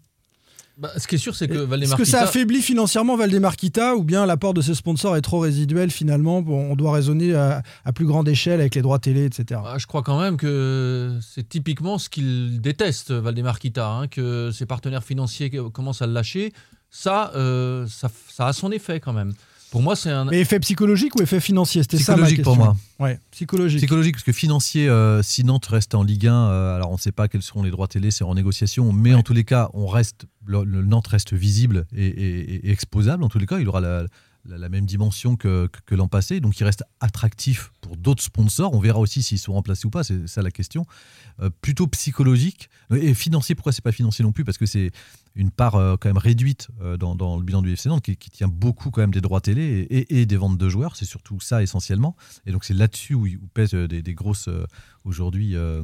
Bah, ce qui est sûr, c'est que Est-ce Valdemarquita. que ça affaiblit financièrement Valdemarquita ou bien l'apport de ses sponsors est trop résiduel finalement Bon, On doit raisonner à, à plus grande échelle avec les droits télé, etc. Ah, je crois quand même que c'est typiquement ce qu'il déteste, Valdemarquita, hein, que ses partenaires financiers commencent à le lâcher. Ça, euh, ça, ça a son effet quand même. Pour moi, c'est un. Mais effet psychologique ou effet financier? C'était ça ma question. pour moi. Ouais, psychologique. Psychologique, parce que financier, euh, si Nantes reste en Ligue 1, euh, alors on ne sait pas quels seront les droits télé, c'est en négociation, mais en tous les cas, on reste, le, le Nantes reste visible et, et- et exposable. En tous les cas, il aura la, la- la même dimension que, que- que l'an passé, donc il reste attractif pour d'autres sponsors. On verra aussi s'ils sont remplacés ou pas, c'est ça la question. Euh, plutôt psychologique et financier. Pourquoi c'est pas financier non plus? Parce que c'est une part euh, quand même réduite euh, dans, dans le bilan du FC Nantes qui, qui tient beaucoup quand même des droits télé et, et- et des ventes de joueurs. C'est surtout ça essentiellement. Et donc c'est là-dessus où, où pèsent euh, des, des grosses aujourd'hui. euh,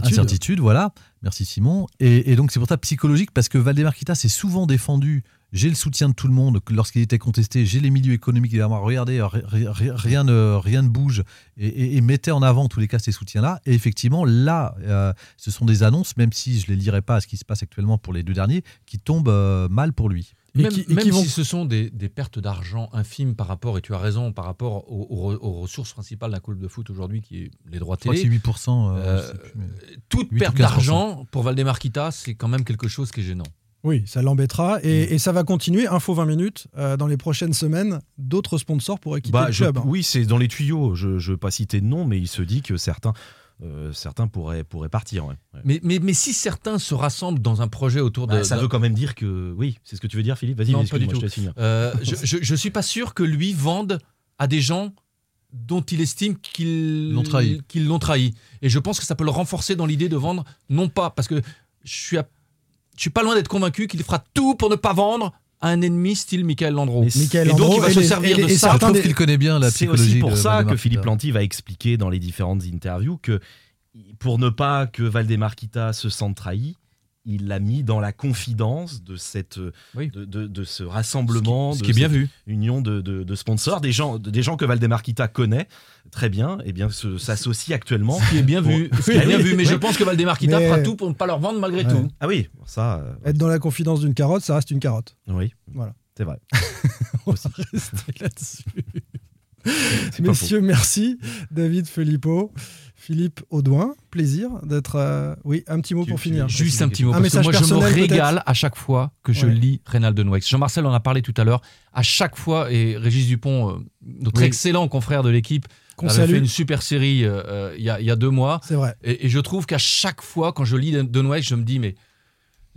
dire, Incertitude. voilà. Merci Simon. Et, et donc c'est pour ça psychologique parce que Valdemarquita s'est souvent défendu. J'ai le soutien de tout le monde. Lorsqu'il était contesté, j'ai les milieux économiques derrière moi. Regardez, ri- rien ne, rien ne bouge. Et, et- et mettait en avant, en tous les cas, ces soutiens-là. Et effectivement, là, euh, ce sont des annonces, même si je ne les lirai pas à ce qui se passe actuellement pour les deux derniers, qui tombent euh, mal pour lui. Même, même si ce sont des, des pertes d'argent infimes par rapport, et tu as raison, par rapport aux, aux- aux ressources principales d'un club de foot aujourd'hui, qui est les droits Je crois télé. que c'est 8%. euh, Euh, je sais plus, mais- toute 8 ou perte 15%. d'argent pour Valdemarquita, c'est quand même quelque chose qui est gênant. Oui, ça l'embêtera et, Mm. et ça va continuer. Info 20 minutes. euh, dans les prochaines semaines, d'autres sponsors pourraient quitter Bah, le je- club. hein. oui, c'est dans les tuyaux. Je ne veux pas citer de nom, mais il se dit que certains, euh, certains pourraient, pourraient partir. ouais. Ouais. Mais, mais, mais si certains se rassemblent dans un projet autour de. Bah, ça d'un- veut quand même dire que. Oui, c'est ce que tu veux dire, Philippe? Vas-y, Non, pas du tout. Euh, je, je suis pas sûr que lui vende à des gens dont il estime qu'ils L'ont trahi. qu'ils l'ont trahi. Et je pense que ça peut le renforcer dans l'idée de vendre, non pas parce que je suis, à- je suis pas loin d'être convaincu qu'il fera tout pour ne pas vendre à un ennemi style Michael Landreau. Michael et donc Landreau il va se les- servir et de et ça. Je trouve des- qu'il connaît bien la C'est psychologie. aussi pour de ça que. Philippe Lanty va expliquer dans les différentes interviews que pour ne pas que Valdemarquita se sente trahi, il l'a mis dans la confidence de, cette, Oui. de, de- de ce rassemblement, Ce qui- ce de qui est bien cette vu. union de, de- de sponsors, des gens, des gens que Valdemarquita connaît très bien, et bien se- s'associent actuellement. Ce qui est bien vu. (laughs) Ce qui est bien vu. Mais oui. je pense que Valdemarquita Mais- fera tout pour ne pas leur vendre malgré Ouais. tout. Ah oui, ça, euh, Être dans la confidence d'une carotte, ça reste une carotte. oui, Voilà. c'est vrai. (laughs) On va rester là-dessus. Messieurs, merci. David Filippo, Philippe Audouin, plaisir d'être. euh, Oui, un petit mot pour finir. Juste un petit mot, Un parce que message moi je me régale à chaque fois que je Ouais. lis Reynald Noix. Jean-Marcel en a parlé tout à l'heure. À chaque fois, et Régis Dupont, euh, notre Oui. excellent confrère de l'équipe, Qu'on avait fait une super série euh, euh, il y, a, il y a deux mois. C'est vrai. Et, et je trouve qu'à chaque fois, quand je lis De Noix, je me dis, mais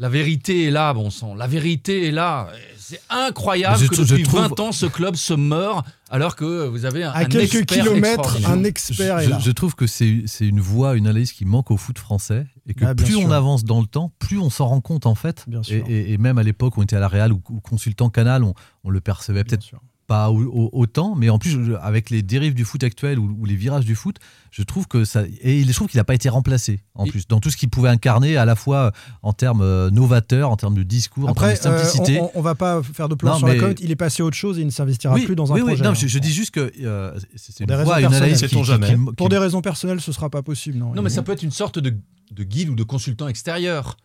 la vérité est là, bon sang. La vérité est là. C'est incroyable Je que depuis trouve- 20 ans, ce club se meurt alors que vous avez un, À un quelques expert kilomètres, un expert est je, là. je trouve que c'est une voie, une analyse qui manque au foot français et que Ah, plus sûr. on avance dans le temps, plus on s'en rend compte en fait. Bien Et, sûr. et- et même à l'époque, on était à la Real ou, ou consultant Canal, on, on le percevait peut-être. Pas au- au- autant, mais en plus avec les dérives du foot actuel ou, ou les virages du foot, je trouve que ça et je trouve qu'il n'a pas été remplacé en plus dans tout ce qu'il pouvait incarner à la fois en termes euh, novateurs, en termes de discours, Après, en termes de euh, simplicité. on, on va pas faire de plan Non, sur la comète. Il est passé à autre chose et il ne s'investira oui, plus dans un oui, oui, projet. non, hein. je, je dis juste que euh, c'est une voie, analyse personnelles. qui, Sait-on jamais. qui- qui- Pour des raisons personnelles, ce sera pas possible. Non, Non, mais ça peut être une sorte de, de guide ou de consultant extérieur.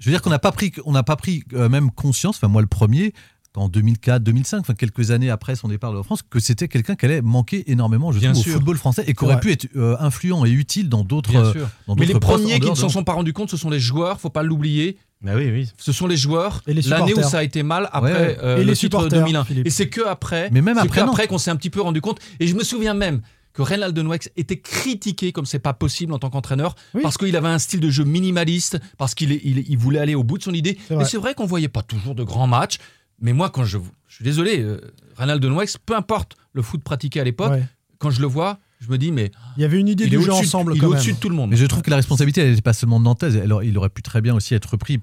Je veux dire qu'on n'a pas pris, on n'a pas pris euh, même conscience, enfin moi le premier, en 2004, 2005, enfin quelques années après son départ de la France, que c'était quelqu'un qui allait manquer énormément, je Bien trouve, sûr. au football français et qui C'est aurait pu être euh, influent et utile dans d'autres. Bien euh, sûr. dans Mais les premiers qui ne s'en sont pas rendus compte, ce sont les joueurs, faut pas l'oublier. Ah oui, oui. Ce sont les joueurs. Et les L'année où ça a été mal après Ouais, ouais. euh, Et le les titre supporters, 2001. Philippe. Et c'est que après, Mais même c'est après, après qu'on s'est un petit peu rendu compte. Et je me souviens même que Reynald de Nouex était critiqué comme c'est pas possible en tant qu'entraîneur Oui. parce qu'il avait un style de jeu minimaliste, parce qu'il il, il voulait aller au bout de son idée. C'est Et vrai. c'est vrai qu'on voyait pas toujours de grands matchs. Mais moi, quand je, je suis désolé, euh, Reynald de Nouex, peu importe le foot pratiqué à l'époque, Ouais. quand je le vois, je me dis mais Il y avait une idée du jeu ensemble il est au-dessus de tout le monde. Mais je trouve que la responsabilité, elle n'était pas seulement de Nantes, elle aurait- il aurait pu très bien aussi être repris.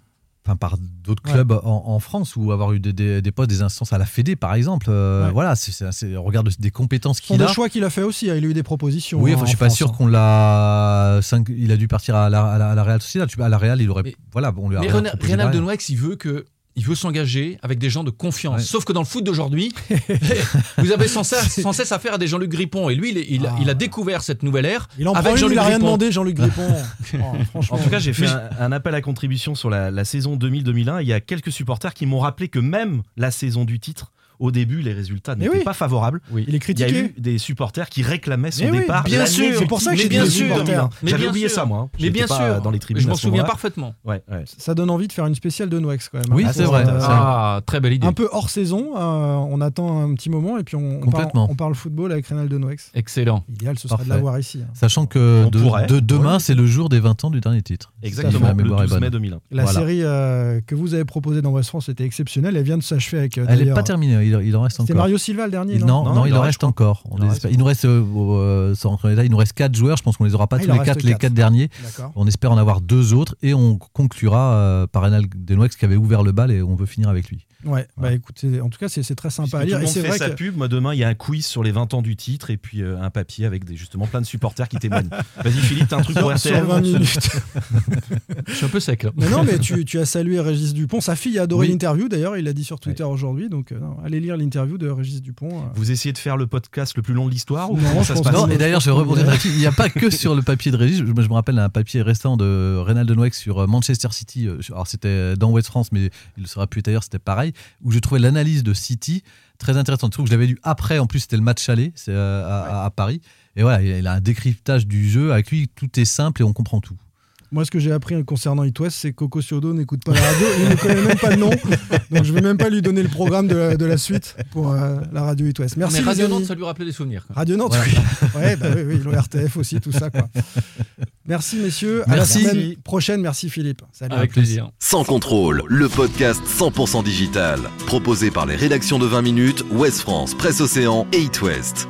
Enfin, par d'autres Ouais. clubs en, en France ou avoir eu des, des, des postes, des instances à la Fédé par exemple. Euh, Ouais. Voilà, c'est, c'est- c'est- on regarde des compétences qu'il a. choix qu'il a fait aussi. hein. Il a eu des propositions. Oui, hein, enfin, je suis pas sûr hein. qu'on l'a. cinq- Il a dû partir à la, à la, à la Real Sociedad. Tu vois, À la Real, il aurait. Mais- voilà, on lui a Mais Reynald de. Nouex, il veut que il veut s'engager avec des gens de confiance. Sauf que dans le foot d'aujourd'hui, (laughs) vous avez sans cesse, sans cesse affaire à des Jean-Luc Grippon. Et lui, il, il, il, a découvert cette nouvelle ère. Il en avec prend une, Jean-Luc il a rien Grippon. demandé, Jean-Luc Grippon. (laughs) Oh, franchement. En tout cas, j'ai fait un, un appel à contribution sur la, la saison 2000-2001. Il y a quelques supporters qui m'ont rappelé que même la saison du titre, au début, les résultats n'étaient oui. pas favorables. Il est Il y a eu des supporters qui réclamaient son Mais oui, départ. bien sûr. C'est pour ça que j'ai bien sûr. J'avais bien oublié ça, moi. hein. Mais bien pas sûr. dans les tribunes. je m'en souviens parfaitement. Ouais, ouais. Ça donne envie de faire une spéciale de Noex quand même. Oui, hein. c'est vrai. euh, Ah, très belle idée. un peu hors saison. euh, on attend un petit moment et puis on, on parle, Complètement. on parle football avec Reynald Noex. Excellent. Idéal, ce serait de l'avoir ici. hein. Sachant que de, de- demain, c'est le jour des 20 ans du dernier titre. Exactement, le mémoire est 12 bonne. mai 2001. La série euh, que vous avez proposée dans West France était exceptionnelle. Elle vient de s'achever avec. euh, Elle n'est pas terminée, il, il en reste C'était encore. Mario Silva le dernier, Il- non non, non, Non, il, en reste reste encore. On Il reste nous reste, euh, euh, sans rentrer dans les détails, il nous reste 4 joueurs. Je pense qu'on les aura pas Ah, tous les reste 4, les quatre. 4 derniers. On espère en avoir deux autres et on conclura euh, par Renal Denouex qui avait ouvert le bal et on veut finir avec lui. Ouais, bah écoute, c'est- en tout cas, c'est c'est très sympa à lire. Tout Et le monde c'est fait vrai sa que. pub. Moi, demain, il y a un quiz sur les 20 ans du titre et puis euh, un papier avec des, justement plein de supporters qui témoignent. (laughs) Vas-y, Philippe, t'as un truc pour RTL 20 minutes. (laughs) Je suis un peu sec là. Mais non, mais tu, (laughs) tu as salué Régis Dupont. Sa fille a adoré Oui. l'interview, d'ailleurs, il l'a dit sur Twitter aujourd'hui. Donc, euh, non, allez lire l'interview de Régis Dupont. euh. Vous essayez de faire le podcast le plus long de l'histoire ou Non, ça se passe pas. Non, et d'ailleurs, je vais rebondir là-dessus. Il n'y a pas que sur le papier de Régis. Je, je me rappelle un papier restant de Reynald Denouex sur Manchester City. Alors, c'était dans West France, mais il le sera plus ailleurs, c'était pareil. Où je trouvais l'analyse de City très intéressante. Je trouve que je l'avais lu après. En plus, c'était le match aller euh, à, à- à Paris. Et voilà, il a un décryptage du jeu. Avec lui, tout est simple et on comprend tout. Moi, ce que j'ai appris concernant It West, c'est que Coco Ciodo n'écoute pas la radio. Il ne connaît même pas le nom. Donc, je ne vais même pas lui donner le programme de la, de la suite pour euh, la radio It West. Merci, Mais Radio. Nantes, ça lui rappelait des souvenirs. quoi. Radio Nantes, oui. Ouais, bah oui, oui, l'ORTF aussi, tout ça. Quoi. Merci, messieurs. À la semaine prochaine. Merci, Philippe. Salut. Avec plaisir. Sans contrôle, le podcast 100% digital. Proposé par les rédactions de 20 minutes, Ouest France, Presse Océan et It West.